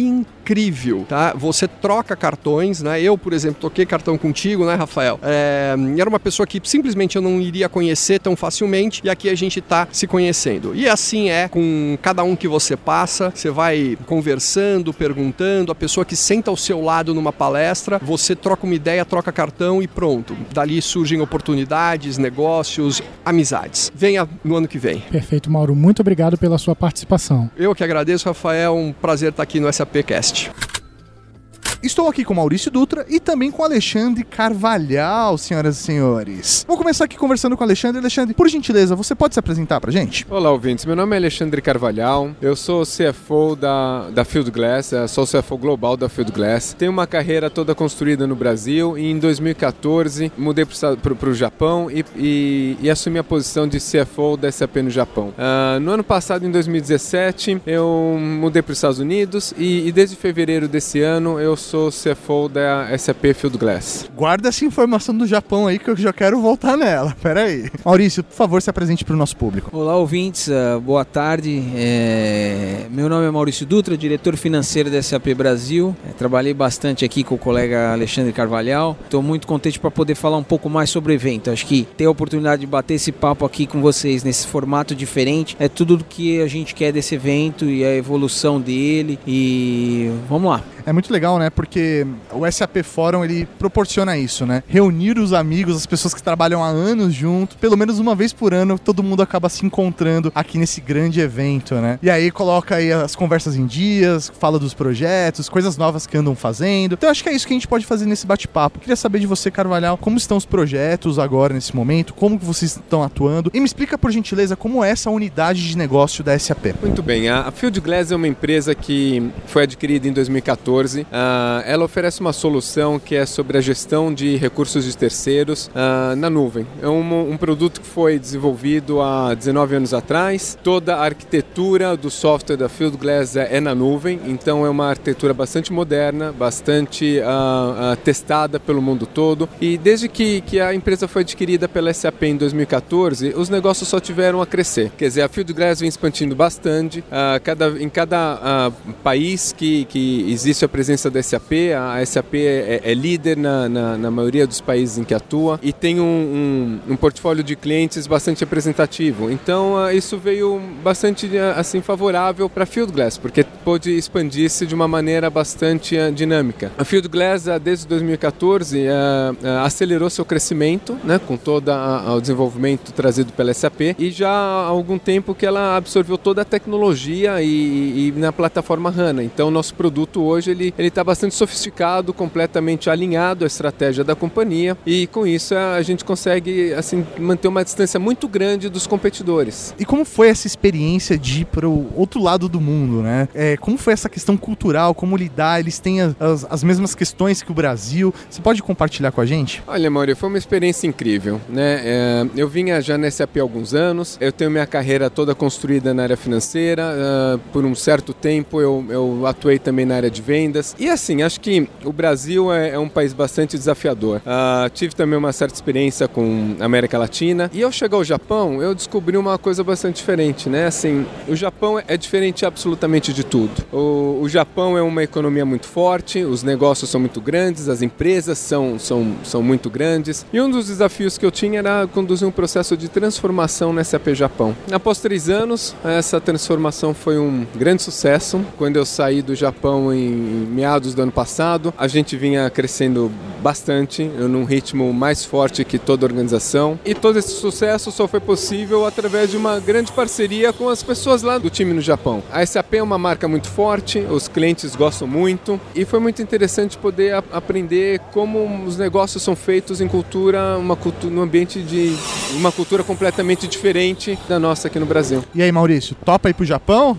incrível, tá? Você troca cartões, né? Eu, por exemplo, toquei cartão contigo, né, Rafael? É, era uma pessoa que simplesmente eu não iria conhecer tão facilmente e aqui a gente tá se conhecendo. E assim é com cada um que você passa, você vai conversando, perguntando, a pessoa que senta ao seu lado numa palestra, você troca uma ideia, troca cartão e pronto. Dali surgem oportunidades, negócios, amizades. Venha no ano que vem. Perfeito, Mauro. Muito obrigado pela sua participação. Eu que agradeço, Rafael. Um prazer estar aqui no SAPcast. тысяч. Estou aqui com Maurício Dutra e também com Alexandre Carvalhal, senhoras e senhores. Vou começar aqui conversando com o Alexandre. Alexandre, por gentileza, você pode se apresentar pra gente? Olá, ouvintes. Meu nome é Alexandre Carvalhal. Eu sou CFO da, da Field Glass, eh, sou CFO global da Field Glass. Tenho uma carreira toda construída no Brasil e em 2014 mudei para o Japão e, e, e assumi a posição de CFO da SAP no Japão. Ah, no ano passado, em 2017, eu mudei para os Estados Unidos e, e desde fevereiro desse ano eu sou CFO da SAP Field Glass. Guarda essa informação do Japão aí que eu já quero voltar nela. Pera aí. Maurício, por favor, se apresente pro nosso público. Olá, ouvintes, ah, boa tarde. É, Meu nome é Maurício Dutra, diretor financeiro da SAP Brasil. É, Trabalhei bastante aqui com o colega Alexandre Carvalhal. Estou muito contente para poder falar um pouco mais sobre o evento. Acho que ter a oportunidade de bater esse papo aqui com vocês nesse formato diferente é tudo do que a gente quer desse evento e a evolução dele. E vamos lá. É muito legal, né? Porque o SAP Fórum ele proporciona isso, né? Reunir os amigos, as pessoas que trabalham há anos junto, pelo menos uma vez por ano, todo mundo acaba se encontrando aqui nesse grande evento, né? E aí coloca aí as conversas em dias, fala dos projetos, coisas novas que andam fazendo. Então acho que é isso que a gente pode fazer nesse bate-papo. Queria saber de você, Carvalhal, como estão os projetos agora nesse momento, como que vocês estão atuando e me explica por gentileza como é essa unidade de negócio da SAP. Muito bem, a Field Glass é uma empresa que foi adquirida em 2014. Ah, ela oferece uma solução que é sobre a gestão de recursos de terceiros ah, na nuvem. É um, um produto que foi desenvolvido há 19 anos atrás. Toda a arquitetura do software da Field Glass é, é na nuvem, então é uma arquitetura bastante moderna, bastante ah, testada pelo mundo todo. E desde que, que a empresa foi adquirida pela SAP em 2014, os negócios só tiveram a crescer. Quer dizer, a Field Glass vem expandindo bastante. Cada, em cada país que, que existe a presença da SAP, a SAP é, é líder na, na, na maioria dos países em que atua e tem um, um, um portfólio de clientes bastante representativo. Então, ah, isso veio bastante ah, assim favorável para a Field Glass, porque pôde expandir-se de uma maneira bastante ah, dinâmica. A Field Glass, desde 2014, ah, ah, acelerou seu crescimento, né, com todo o desenvolvimento trazido pela SAP, e já há algum tempo que ela absorveu toda a tecnologia e, e na plataforma HANA. Então, nosso produto hoje ele está bastante sofisticado, completamente alinhado à estratégia da companhia e com isso a gente consegue assim manter uma distância muito grande dos competidores. E como foi essa experiência de ir para o outro lado do mundo, né? É, como foi essa questão cultural, como lidar? Eles têm as, as mesmas questões que o Brasil. Você pode compartilhar com a gente? Olha, Maurício, foi uma experiência incrível, né? É, eu vinha já na SAP há alguns anos, eu tenho minha carreira toda construída na área financeira, uh, por um certo tempo eu, eu atuei também na área de vendas. E assim, acho que o Brasil é, é um país bastante desafiador. Uh, tive também uma certa experiência com a América Latina. E ao chegar ao Japão, eu descobri uma coisa bastante diferente, né? Assim, o Japão é diferente absolutamente de tudo. O, o Japão é uma economia muito forte, os negócios são muito grandes, as empresas são, são, são muito grandes. E um dos desafios que eu tinha era conduzir um processo de transformação na SAP Japão. Após três anos, essa transformação foi um grande sucesso. Quando eu saí do Japão em meados do ano passado, a gente vinha crescendo bastante, num ritmo mais forte que toda a organização. E todo esse sucesso só foi possível através de uma grande parceria com as pessoas lá do time no Japão. A SAP é uma marca muito forte, os clientes gostam muito e foi muito interessante poder aprender como os negócios são feitos em cultura, uma cultura, no ambiente de uma cultura completamente diferente da nossa aqui no Brasil. E aí, Maurício, topa ir pro Japão?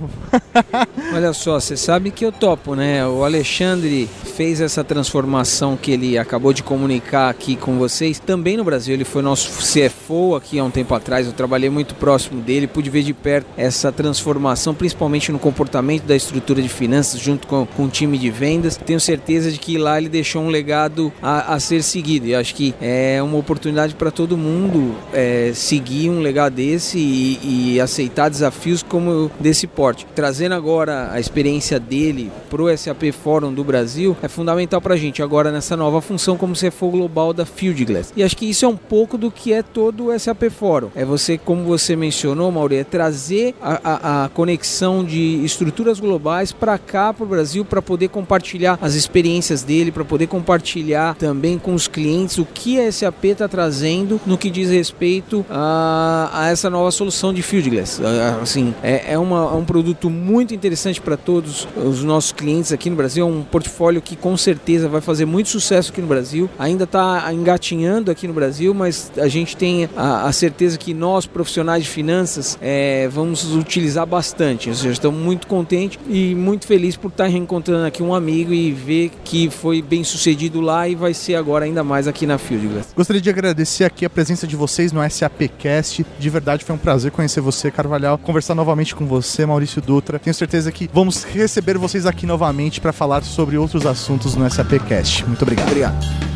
Olha só, você sabe que eu topo, né? O Alexandre fez essa transformação que ele acabou de comunicar aqui com vocês. Também no Brasil, ele foi nosso CFO aqui há um tempo atrás. Eu trabalhei muito próximo dele, pude ver de perto essa transformação, principalmente no comportamento da estrutura de finanças, junto com, com o time de vendas. Tenho certeza de que lá ele deixou um legado a, a ser seguido. E acho que é uma oportunidade para todo mundo é, seguir um legado desse e, e aceitar desafios como desse porte. Trazendo agora a experiência dele para o SAP Fórum do Brasil é fundamental para a gente agora nessa nova função como CFO global da Fieldglass. E acho que isso é um pouco do que é todo o SAP Fórum. É você, como você mencionou, Mauri, é trazer a, a, a conexão de estruturas globais para cá, para o Brasil, para poder compartilhar as experiências dele, para poder compartilhar também com os clientes o que a SAP está trazendo no que diz respeito a, a essa nova solução de Fieldglass. Assim, é, é, uma, é um produto muito interessante para todos os nossos clientes aqui no Brasil, é um portfólio que com certeza vai fazer muito sucesso aqui no Brasil. Ainda está engatinhando aqui no Brasil, mas a gente tem a, a certeza que nós, profissionais de finanças, é, vamos utilizar bastante. Ou seja, estamos muito contentes e muito felizes por estar reencontrando aqui um amigo e ver que foi bem sucedido lá e vai ser agora ainda mais aqui na Fieldglass. Gostaria de agradecer aqui a presença de vocês no SAPcast. De verdade foi um prazer conhecer você, Carvalhal, conversar novamente com você, Maurício Dutra. Tenho certeza que vamos receber vocês aqui novamente para falar sobre outros assuntos no SAPcast. Muito obrigado. Obrigado.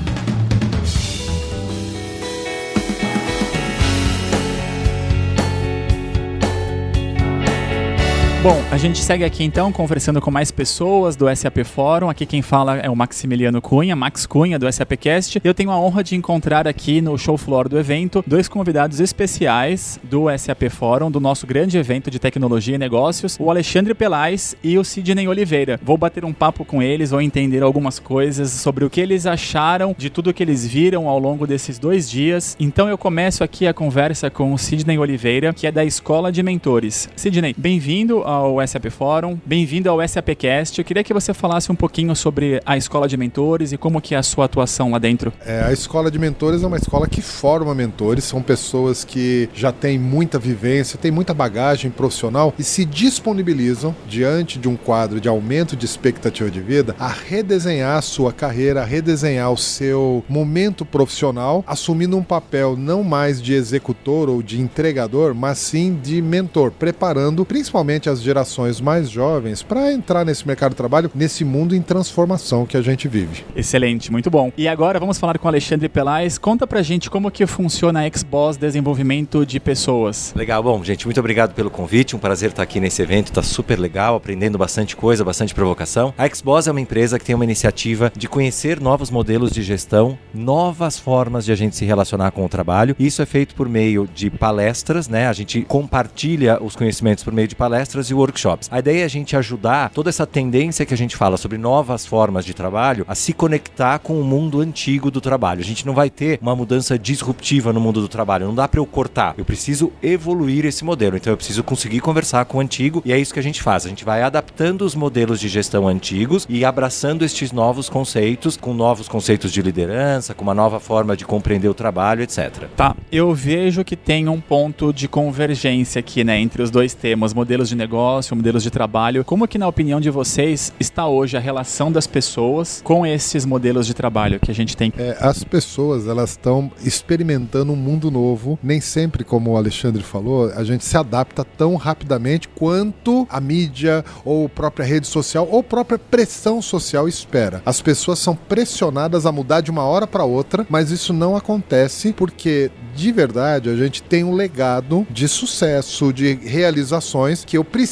Bom, a gente segue aqui então conversando com mais pessoas do SAP Fórum. Aqui quem fala é o Maximiliano Cunha, Max Cunha do SAPcast. Eu tenho a honra de encontrar aqui no show floor do evento dois convidados especiais do SAP Fórum, do nosso grande evento de tecnologia e negócios, o Alexandre Pelais e o Sidney Oliveira. Vou bater um papo com eles, vou entender algumas coisas sobre o que eles acharam de tudo que eles viram ao longo desses dois dias. Então eu começo aqui a conversa com o Sidney Oliveira, que é da Escola de Mentores. Sidney, bem-vindo ao SAP Fórum, bem-vindo ao SAPcast. Eu queria que você falasse um pouquinho sobre a Escola de Mentores e como que é a sua atuação lá dentro. É, a Escola de Mentores é uma escola que forma mentores, são pessoas que já têm muita vivência, têm muita bagagem profissional e se disponibilizam diante de um quadro de aumento de expectativa de vida a redesenhar a sua carreira, a redesenhar o seu momento profissional, assumindo um papel não mais de executor ou de entregador, mas sim de mentor, preparando principalmente as gerações mais jovens para entrar nesse mercado de trabalho, nesse mundo em transformação que a gente vive. Excelente, muito bom. E agora vamos falar com o Alexandre Pelais. Conta pra gente como que funciona a Xbox Desenvolvimento de Pessoas. Legal, bom, gente, muito obrigado pelo convite. Um prazer estar aqui nesse evento, tá super legal, aprendendo bastante coisa, bastante provocação. A Xbox é uma empresa que tem uma iniciativa de conhecer novos modelos de gestão, novas formas de a gente se relacionar com o trabalho. Isso é feito por meio de palestras, né? A gente compartilha os conhecimentos por meio de palestras e workshops. A ideia é a gente ajudar toda essa tendência que a gente fala sobre novas formas de trabalho a se conectar com o mundo antigo do trabalho. A gente não vai ter uma mudança disruptiva no mundo do trabalho, não dá para eu cortar. Eu preciso evoluir esse modelo, então eu preciso conseguir conversar com o antigo e é isso que a gente faz. A gente vai adaptando os modelos de gestão antigos e abraçando estes novos conceitos, com novos conceitos de liderança, com uma nova forma de compreender o trabalho, etc. Tá, eu vejo que tem um ponto de convergência aqui, né, entre os dois temas, modelos de negócio, modelos de trabalho. Como que na opinião de vocês está hoje a relação das pessoas com esses modelos de trabalho que a gente tem? É, as pessoas, elas estão experimentando um mundo novo. Nem sempre, como o Alexandre falou, a gente se adapta tão rapidamente quanto a mídia ou própria rede social ou própria pressão social espera. As pessoas são pressionadas a mudar de uma hora para outra, mas isso não acontece porque de verdade a gente tem um legado de sucesso, de realizações que eu preciso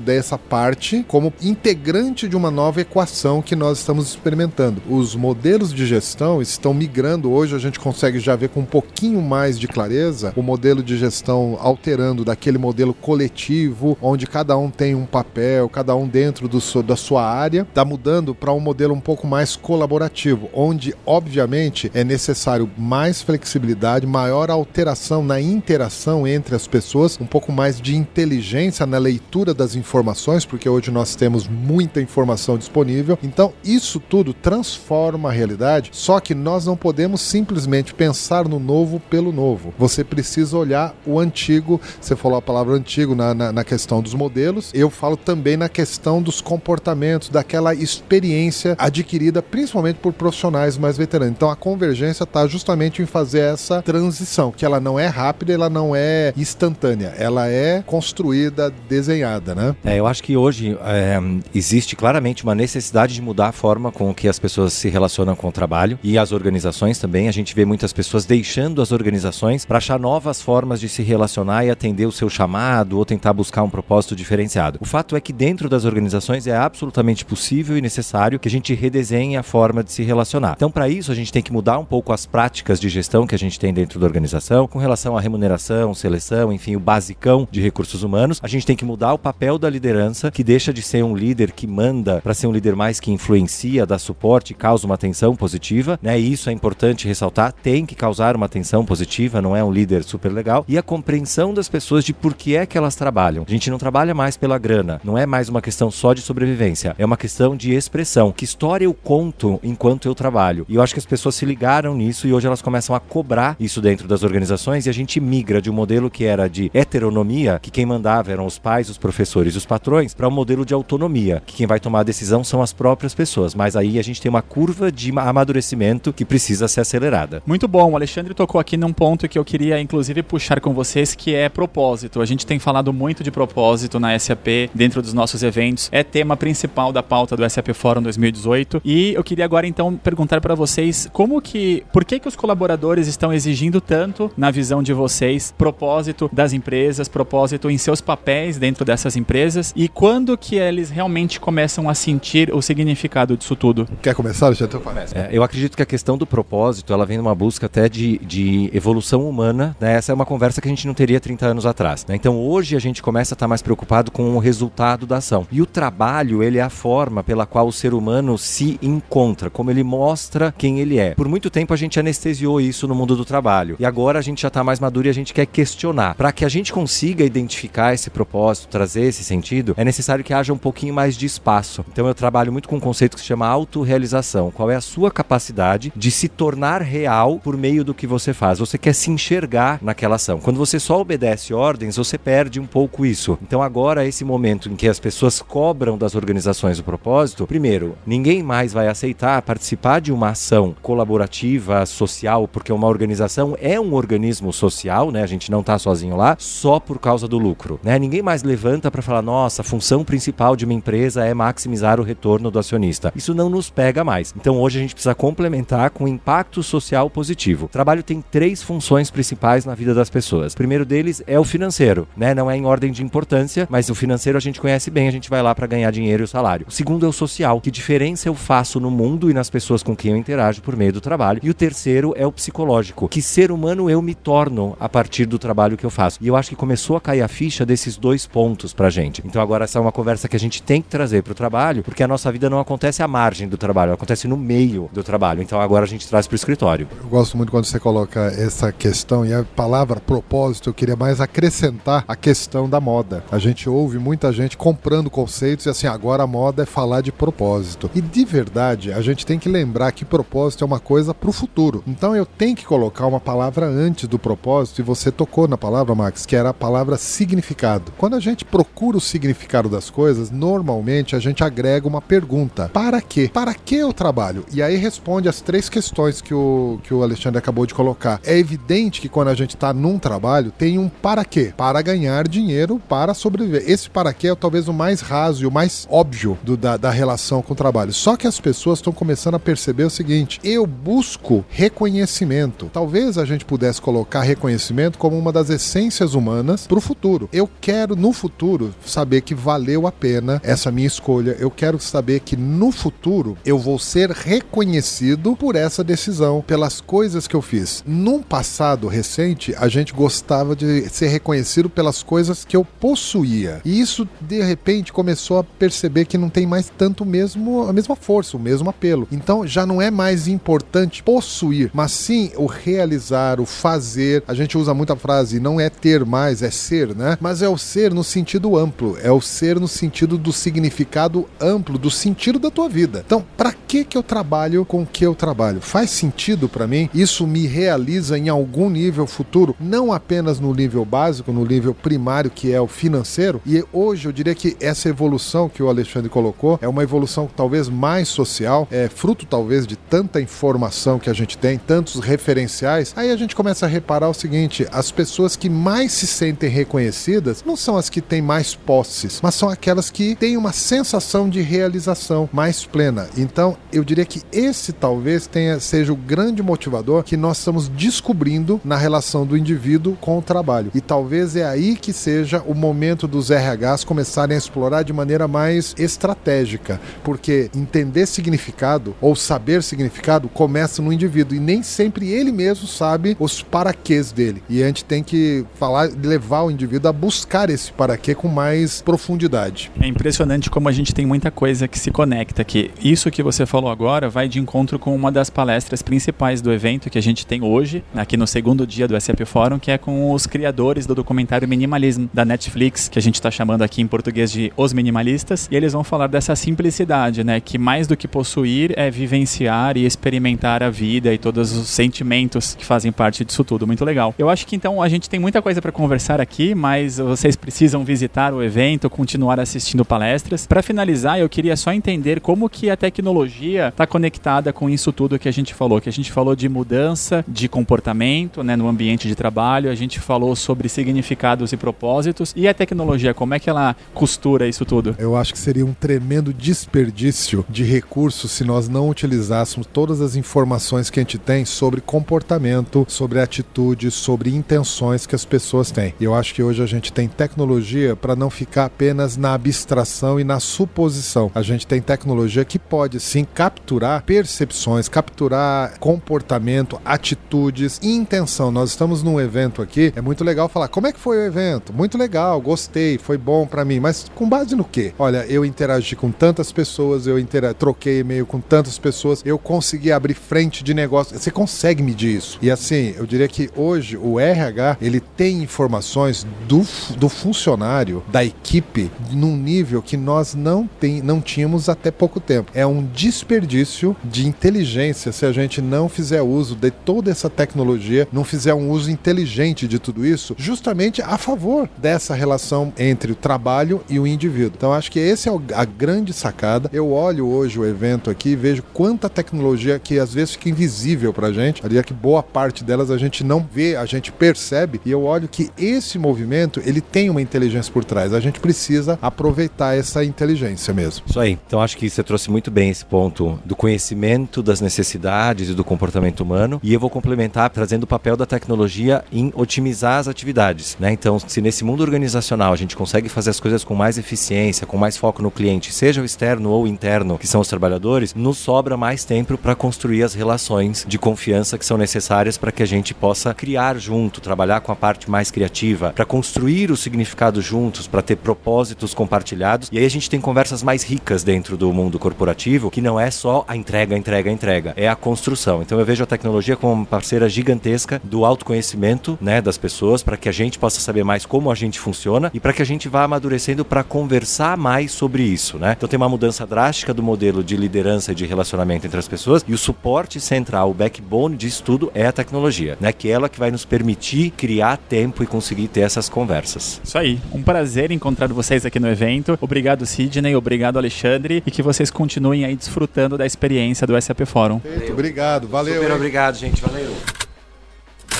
dessa parte como integrante de uma nova equação que nós estamos experimentando. Os modelos de gestão estão migrando hoje, a gente consegue já ver com um pouquinho mais de clareza o modelo de gestão alterando daquele modelo coletivo, onde cada um tem um papel, cada um dentro do da sua área, está mudando para um modelo um pouco mais colaborativo, onde obviamente é necessário mais flexibilidade, maior alteração na interação entre as pessoas, um pouco mais de inteligência na leitura das informações, porque hoje nós temos muita informação disponível. Então, isso tudo transforma a realidade, só que nós não podemos simplesmente pensar no novo pelo novo. Você precisa olhar o antigo, você falou a palavra antigo na, na, na questão dos modelos, eu falo também na questão dos comportamentos, daquela experiência adquirida principalmente por profissionais mais veteranos. Então, a convergência está justamente em fazer essa transição, que ela não é rápida, ela não é instantânea, ela é construída, desenhada, né? É, eu acho que hoje é, existe claramente uma necessidade de mudar a forma com que as pessoas se relacionam com o trabalho e as organizações também. A gente vê muitas pessoas deixando as organizações para achar novas formas de se relacionar e atender o seu chamado ou tentar buscar um propósito diferenciado. O fato é que dentro das organizações é absolutamente possível e necessário que a gente redesenhe a forma de se relacionar. Então, para isso, a gente tem que mudar um pouco as práticas de gestão que a gente tem dentro da organização com relação à remuneração, seleção, enfim, o basicão de recursos humanos. A gente tem que mudar o papel da liderança, que deixa de ser um líder que manda para ser um líder mais que influencia, dá suporte, causa uma atenção positiva, né? E isso é importante ressaltar, tem que causar uma atenção positiva, não é um líder super legal. E a compreensão das pessoas de por que é que elas trabalham. A gente não trabalha mais pela grana, não é mais uma questão só de sobrevivência, é uma questão de expressão. Que história eu conto enquanto eu trabalho? E eu acho que as pessoas se ligaram nisso e hoje elas começam a cobrar isso dentro das organizações e a gente migra de um modelo que era de heteronomia, que quem mandava eram os pais, os professores e os patrões, para um modelo de autonomia, que quem vai tomar a decisão são as próprias pessoas. Mas aí a gente tem uma curva de amadurecimento que precisa ser acelerada. Muito bom, o Alexandre tocou aqui num ponto que eu queria inclusive puxar com vocês, que é propósito. A gente tem falado muito de propósito na SAP dentro dos nossos eventos. É tema principal da pauta do SAP Forum 2018. E eu queria agora então perguntar para vocês como que, por que que os colaboradores estão exigindo tanto na visão de vocês propósito das empresas, propósito em seus papéis dentro dessas empresas e quando que eles realmente começam a sentir o significado disso tudo? Quer começar? Já tô é, eu acredito que a questão do propósito, ela vem numa busca até de, de evolução humana, né? Essa é uma conversa que a gente não teria 30 anos atrás, né? Então hoje a gente começa a estar mais preocupado com o resultado da ação. E o trabalho, ele é a forma pela qual o ser humano se encontra, como ele mostra quem ele é. Por muito tempo a gente anestesiou isso no mundo do trabalho. E agora a gente já está mais maduro e a gente quer questionar. Para que a gente consiga identificar esse propósito, trazer esse sentido, é necessário que haja um pouquinho mais de espaço. Então eu trabalho muito com um conceito que se chama autorrealização. Qual é a sua capacidade de se tornar real por meio do que você faz? Você quer se enxergar naquela ação. Quando você só obedece ordens, você perde um pouco isso. Então agora esse momento em que as pessoas cobram das organizações o propósito, primeiro, ninguém mais vai aceitar participar de uma ação colaborativa, social, porque uma organização é um organismo social, né? A gente não está sozinho lá, só por causa do lucro, né? Ninguém mais levanta para falar, nossa, a função principal de uma empresa é maximizar o retorno do acionista. Isso não nos pega mais. Então hoje a gente precisa complementar com impacto social positivo. O trabalho tem três funções principais na vida das pessoas. O primeiro deles é o financeiro, né? Não é em ordem de importância, mas o financeiro a gente conhece bem, a gente vai lá para ganhar dinheiro e o salário. O segundo é o social, que diferença eu faço no mundo e nas pessoas com quem eu interajo por meio do trabalho. E o terceiro é o psicológico, que ser humano eu me torno a partir do trabalho que eu faço. E eu acho que começou a cair a ficha desses dois pontos pontos pra gente. Então agora essa é uma conversa que a gente tem que trazer pro trabalho, porque a nossa vida não acontece à margem do trabalho, acontece no meio do trabalho. Então agora a gente traz pro escritório. Eu gosto muito quando você coloca essa questão e a palavra propósito, eu queria mais acrescentar a questão da moda. A gente ouve muita gente comprando conceitos e assim, agora a moda é falar de propósito. E de verdade, a gente tem que lembrar que propósito é uma coisa pro futuro. Então eu tenho que colocar uma palavra antes do propósito e você tocou na palavra, Max, que era a palavra significado. Quando a gente procura o significado das coisas, normalmente a gente agrega uma pergunta: para quê? Para que eu trabalho? E aí responde as três questões que o, que o Alexandre acabou de colocar. É evidente que quando a gente está num trabalho, tem um para quê? Para ganhar dinheiro, para sobreviver. Esse para quê é talvez o mais raso e o mais óbvio do, da, da relação com o trabalho. Só que as pessoas estão começando a perceber o seguinte: eu busco reconhecimento. Talvez a gente pudesse colocar reconhecimento como uma das essências humanas para o futuro. Eu quero no futuro saber que valeu a pena essa minha escolha. Eu quero saber que no futuro eu vou ser reconhecido por essa decisão, pelas coisas que eu fiz. Num passado recente, a gente gostava de ser reconhecido pelas coisas que eu possuía. E isso de repente começou a perceber que não tem mais tanto mesmo a mesma força, o mesmo apelo. Então já não é mais importante possuir, mas sim o realizar, o fazer. A gente usa muita frase, não é ter mais, é ser, né? Mas é o ser no sentido amplo, é o ser no sentido do significado amplo, do sentido da tua vida. Então, para que que eu trabalho com o que eu trabalho? Faz sentido para mim? Isso me realiza em algum nível futuro, não apenas no nível básico, no nível primário que é o financeiro. E hoje eu diria que essa evolução que o Alexandre colocou é uma evolução talvez mais social, é fruto talvez de tanta informação que a gente tem, tantos referenciais. Aí a gente começa a reparar o seguinte: as pessoas que mais se sentem reconhecidas não são as que têm mais posses, mas são aquelas que têm uma sensação de realização mais plena. Então, eu diria que esse talvez tenha seja o grande motivador que nós estamos descobrindo na relação do indivíduo com o trabalho. E talvez é aí que seja o momento dos RHs começarem a explorar de maneira mais estratégica, porque entender significado ou saber significado começa no indivíduo e nem sempre ele mesmo sabe os paraquês dele. E a gente tem que falar, levar o indivíduo a buscar esse paraquê com mais profundidade. É impressionante como a gente tem muita coisa que se conecta aqui. Isso que você falou agora vai de encontro com uma das palestras principais do evento que a gente tem hoje, aqui no segundo dia do SAP Forum, que é com os criadores do documentário Minimalism da Netflix, que a gente está chamando aqui em português de Os Minimalistas, e eles vão falar dessa simplicidade, né, que mais do que possuir é vivenciar e experimentar a vida e todos os sentimentos que fazem parte disso tudo. Muito legal. Eu acho que então a gente tem muita coisa para conversar aqui, mas vocês precisam visitar o evento, continuar assistindo palestras. Para finalizar, eu queria só entender como que a tecnologia está conectada com isso tudo que a gente falou, que a gente falou de mudança de comportamento, né, no ambiente de trabalho, a gente falou sobre significados e propósitos e a tecnologia, como é que ela costura isso tudo? Eu acho que seria um tremendo desperdício de recursos se nós não utilizássemos todas as informações que a gente tem sobre comportamento, sobre atitudes, sobre intenções que as pessoas têm. E eu acho que hoje a gente tem tecnologia para não ficar apenas na abstração e na suposição. A gente tem tecnologia que pode sim capturar percepções, capturar comportamento, atitudes e intenção. Nós estamos num evento aqui, é muito legal falar como é que foi o evento. Muito legal, gostei, foi bom para mim, mas com base no quê? Olha, eu interagi com tantas pessoas, eu intera troquei e-mail com tantas pessoas, eu consegui abrir frente de negócio. Você consegue medir isso. E assim, eu diria que hoje o RH, ele tem informações do, do funcionário, da equipe, num nível que nós não, tem, não tínhamos até pouco tempo. É um desperdício de inteligência se a gente não fizer uso de toda essa tecnologia, não fizer um uso inteligente de tudo isso, justamente a favor dessa relação entre o trabalho e o indivíduo. Então acho que esse é a grande sacada. Eu olho hoje o evento aqui e vejo quanta tecnologia que às vezes fica invisível pra gente. Ali é que boa parte delas a gente não vê, a gente percebe e eu olho que esse movimento, ele tem uma inteligência por trás. A gente precisa aproveitar essa inteligência mesmo. Isso aí. Então acho que você trouxe muito bem esse ponto do conhecimento das necessidades e do comportamento humano e eu vou complementar trazendo o papel da tecnologia em otimizar as atividades, né? Então, se nesse mundo organizacional a gente consegue fazer as coisas com mais eficiência, com mais foco no cliente, seja o externo ou o interno, que são os trabalhadores, nos sobra mais tempo para construir as relações de confiança que são necessárias para que a gente possa criar junto, trabalhar com a parte mais criativa, para construir o significado juntos, para ter propósitos compartilhados. E aí a gente tem conversas mais ricas dentro do mundo corporativo, que não é só a entrega, entrega, entrega, é a construção. Então eu vejo a tecnologia como uma parceira gigantesca do autoconhecimento, né, das pessoas, para que a gente possa saber mais como a gente funciona e para que a gente vá amadurecendo para conversar mais sobre isso, né? Então tem uma mudança drástica do modelo de liderança e de relacionamento entre as pessoas e o suporte central, o backbone disso tudo é a tecnologia, né? Que é ela que vai nos permitir criar tempo e conseguir ter essas conversas. Isso aí. Um prazer encontrar vocês aqui no evento. Obrigado, Sidney. Obrigado, Alexandre. E que vocês continuem aí desfrutando da experiência do SAP Fórum. Muito obrigado. Valeu. Super hein? obrigado, gente. Valeu.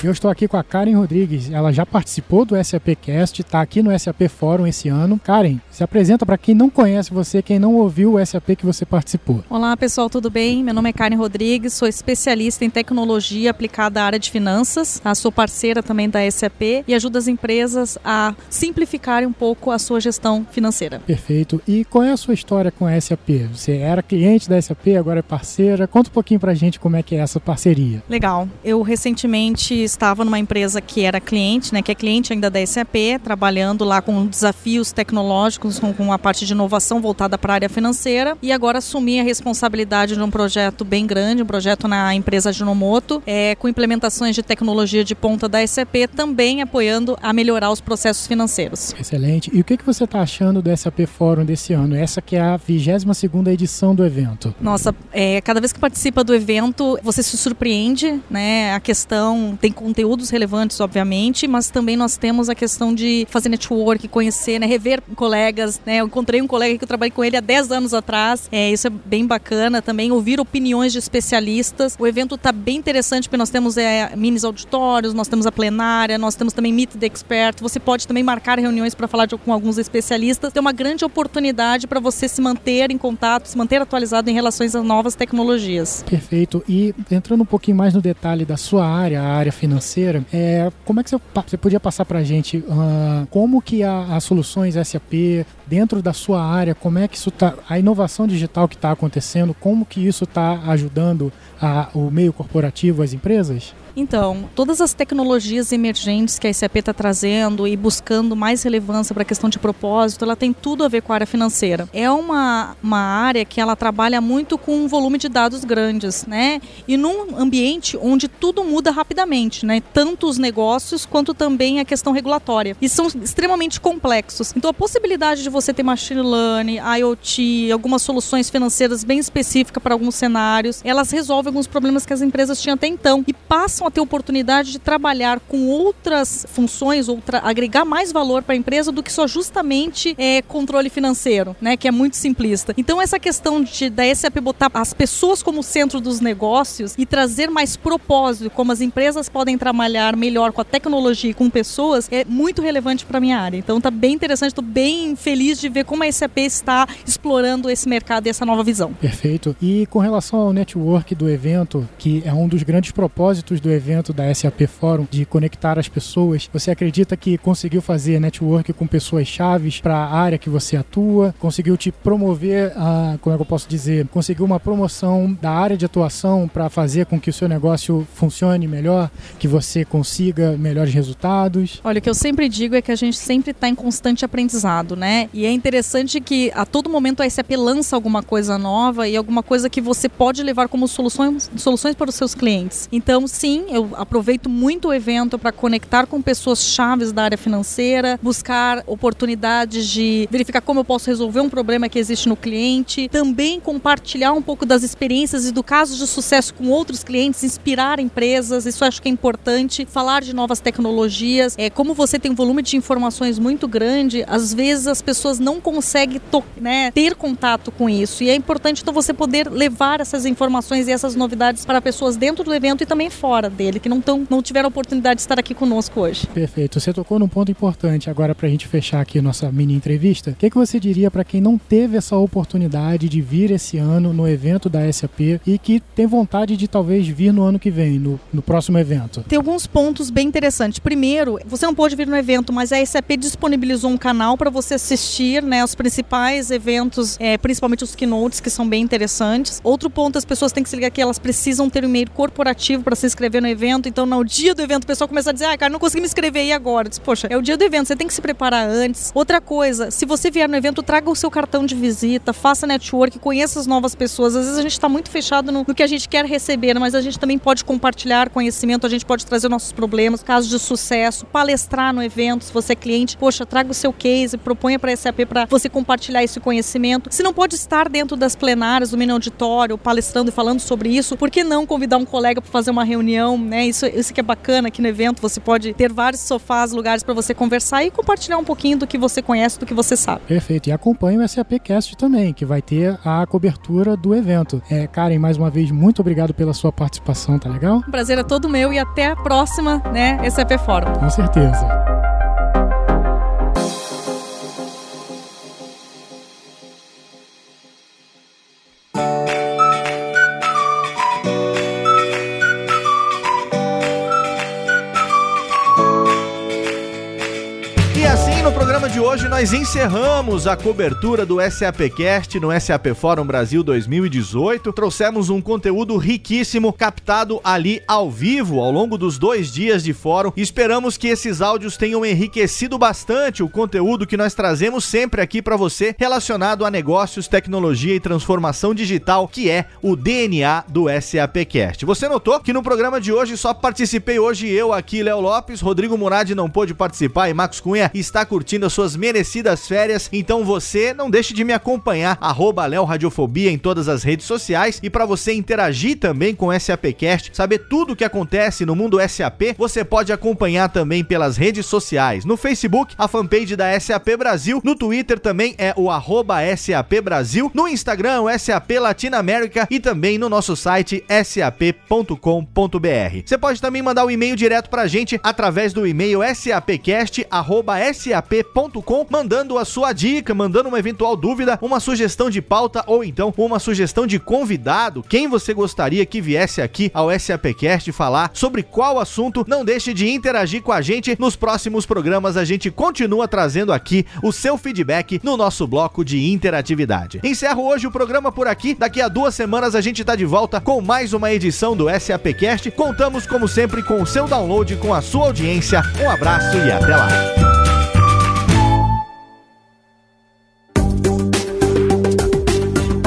Eu estou aqui com a Karen Rodrigues. Ela já participou do SAPcast, está aqui no SAP Fórum esse ano. Karen, se apresenta para quem não conhece você, quem não ouviu o SAP que você participou. Olá pessoal, tudo bem? Meu nome é Karen Rodrigues, sou especialista em tecnologia aplicada à área de finanças. Tá? Sou parceira também da SAP e ajudo as empresas a simplificarem um pouco a sua gestão financeira. Perfeito. E qual é a sua história com a SAP? Você era cliente da SAP, agora é parceira. Conta um pouquinho para a gente como é que é essa parceria. Legal. Eu recentemente estava numa empresa que era cliente, né, que é cliente ainda da SAP, trabalhando lá com desafios tecnológicos, com, com a parte de inovação voltada para a área financeira, e agora assumi a responsabilidade de um projeto bem grande, um projeto na empresa Ginomoto, é, com implementações de tecnologia de ponta da SAP, também apoiando a melhorar os processos financeiros. Excelente. E o que, que você está achando do SAP Fórum desse ano? Essa que é a 22ª edição do evento. Nossa, é, cada vez que participa do evento, você se surpreende, né? A questão tem conteúdos relevantes, obviamente, mas também nós temos a questão de fazer network, conhecer, né? rever colegas, né? Eu encontrei um colega que eu trabalhei com ele há 10 anos atrás, é, isso é bem bacana também, ouvir opiniões de especialistas. O evento está bem interessante porque nós temos é, minis auditórios, nós temos a plenária, nós temos também Meet the Expert, você pode também marcar reuniões para falar de, com alguns especialistas, tem uma grande oportunidade para você se manter em contato, se manter atualizado em relação às novas tecnologias. Perfeito. E entrando um pouquinho mais no detalhe da sua área, a área financeira, é, como é que você, você podia passar para a gente uh, como que as soluções SAP dentro da sua área, como é que isso tá, a inovação digital que está acontecendo, como que isso está ajudando a, o meio corporativo, as empresas? Então, todas as tecnologias emergentes que a SAP está trazendo e buscando mais relevância para a questão de propósito, ela tem tudo a ver com a área financeira. É uma, uma área que ela trabalha muito com um volume de dados grandes, né? E num ambiente onde tudo muda rapidamente, né? Tanto os negócios quanto também a questão regulatória. E são extremamente complexos. Então, a possibilidade de você ter machine learning, IoT, algumas soluções financeiras bem específicas para alguns cenários, elas resolvem alguns problemas que as empresas tinham até então e passam a ter oportunidade de trabalhar com outras funções, ou agregar mais valor para a empresa do que só justamente é, controle financeiro, né? Que é muito simplista. Então essa questão de da SAP botar as pessoas como centro dos negócios e trazer mais propósito, como as empresas podem trabalhar melhor com a tecnologia e com pessoas, é muito relevante para minha área. Então tá bem interessante, estou bem feliz de ver como a SAP está explorando esse mercado e essa nova visão. Perfeito. E com relação ao network do evento, que é um dos grandes propósitos do evento da SAP Forum de conectar as pessoas. Você acredita que conseguiu fazer network com pessoas chaves para a área que você atua? Conseguiu te promover, a, como é que eu posso dizer? Conseguiu uma promoção da área de atuação para fazer com que o seu negócio funcione melhor, que você consiga melhores resultados? Olha, o que eu sempre digo é que a gente sempre está em constante aprendizado, né? E é interessante que a todo momento a SAP lança alguma coisa nova e alguma coisa que você pode levar como soluções, soluções para os seus clientes. Então, sim, eu aproveito muito o evento para conectar com pessoas chaves da área financeira, buscar oportunidades de verificar como eu posso resolver um problema que existe no cliente, também compartilhar um pouco das experiências e do caso de sucesso com outros clientes, inspirar empresas, isso acho que é importante, falar de novas tecnologias. É, como você tem um volume de informações muito grande, às vezes as pessoas não conseguem né, ter contato com isso. E é importante então você poder levar essas informações e essas novidades para pessoas dentro do evento e também fora dele, que não, tão, não tiveram oportunidade de estar aqui conosco hoje. Perfeito. Você tocou num ponto importante agora para a gente fechar aqui nossa mini entrevista. O que, que você diria para quem não teve essa oportunidade de vir esse ano no evento da SAP e que tem vontade de talvez vir no ano que vem, no, no próximo evento? Tem alguns pontos bem interessantes. Primeiro, você não pode vir no evento, mas a SAP disponibilizou um canal para você assistir assistir, né, os principais eventos, é, principalmente os keynotes que são bem interessantes. Outro ponto, as pessoas têm que se ligar que elas precisam ter um e-mail corporativo para se inscrever no evento. Então, no dia do evento, o pessoal começa a dizer: "Ah, cara, não consegui me inscrever aí agora". Diz, Poxa, é o dia do evento, você tem que se preparar antes. Outra coisa, se você vier no evento, traga o seu cartão de visita, faça network, conheça as novas pessoas. Às vezes a gente está muito fechado no, no que a gente quer receber, mas a gente também pode compartilhar conhecimento, a gente pode trazer nossos problemas, casos de sucesso, palestrar no evento, se você é cliente, poxa, traga o seu case, proponha para a SAP para você compartilhar esse conhecimento. Se não pode estar dentro das plenárias do mini auditório, palestrando e falando sobre isso, por que não convidar um colega para fazer uma reunião, né? Isso, isso que é bacana aqui no evento, você pode ter vários sofás, lugares para você conversar e compartilhar um pouquinho do que você conhece, do que você sabe. Perfeito. E acompanhe o SAPcast também, que vai ter a cobertura do evento. É, Karen, mais uma vez, muito obrigado pela sua participação, tá legal? O prazer é todo meu e até a próxima, né, SAP Fórum. Com certeza. Hoje, nós encerramos a cobertura do SAPcast no SAP Fórum Brasil 2018. Trouxemos um conteúdo riquíssimo, captado ali ao vivo, ao longo dos dois dias de fórum. Esperamos que esses áudios tenham enriquecido bastante o conteúdo que nós trazemos sempre aqui para você, relacionado a negócios, tecnologia e transformação digital, que é o DNA do SAPcast. Você notou que no programa de hoje só participei hoje eu aqui, Léo Lopes, Rodrigo Murad não pôde participar e Marcos Cunha está curtindo as suas merecidas férias, então você não deixe de me acompanhar, arroba Léo Radiofobia em todas as redes sociais e para você interagir também com o SAPcast, saber tudo o que acontece no mundo SAP, você pode acompanhar também pelas redes sociais. No Facebook, a fanpage da SAP Brasil, no Twitter também é o arroba SAP Brasil, no Instagram o SAP Latinoamérica e também no nosso site sap.com.br. Você pode também mandar um e-mail direto pra gente através do e-mail sapcast@sap.com, mandando a sua dica, mandando uma eventual dúvida, uma sugestão de pauta ou então uma sugestão de convidado, quem você gostaria que viesse aqui ao SAPcast falar sobre qual assunto. Não deixe de interagir com a gente. Nos próximos programas a gente continua trazendo aqui o seu feedback no nosso bloco de interatividade. Encerro hoje o programa por aqui. Daqui a duas semanas a gente tá de volta com mais uma edição do SAPcast. Contamos como sempre com o seu download, com a sua audiência. Um abraço e até lá.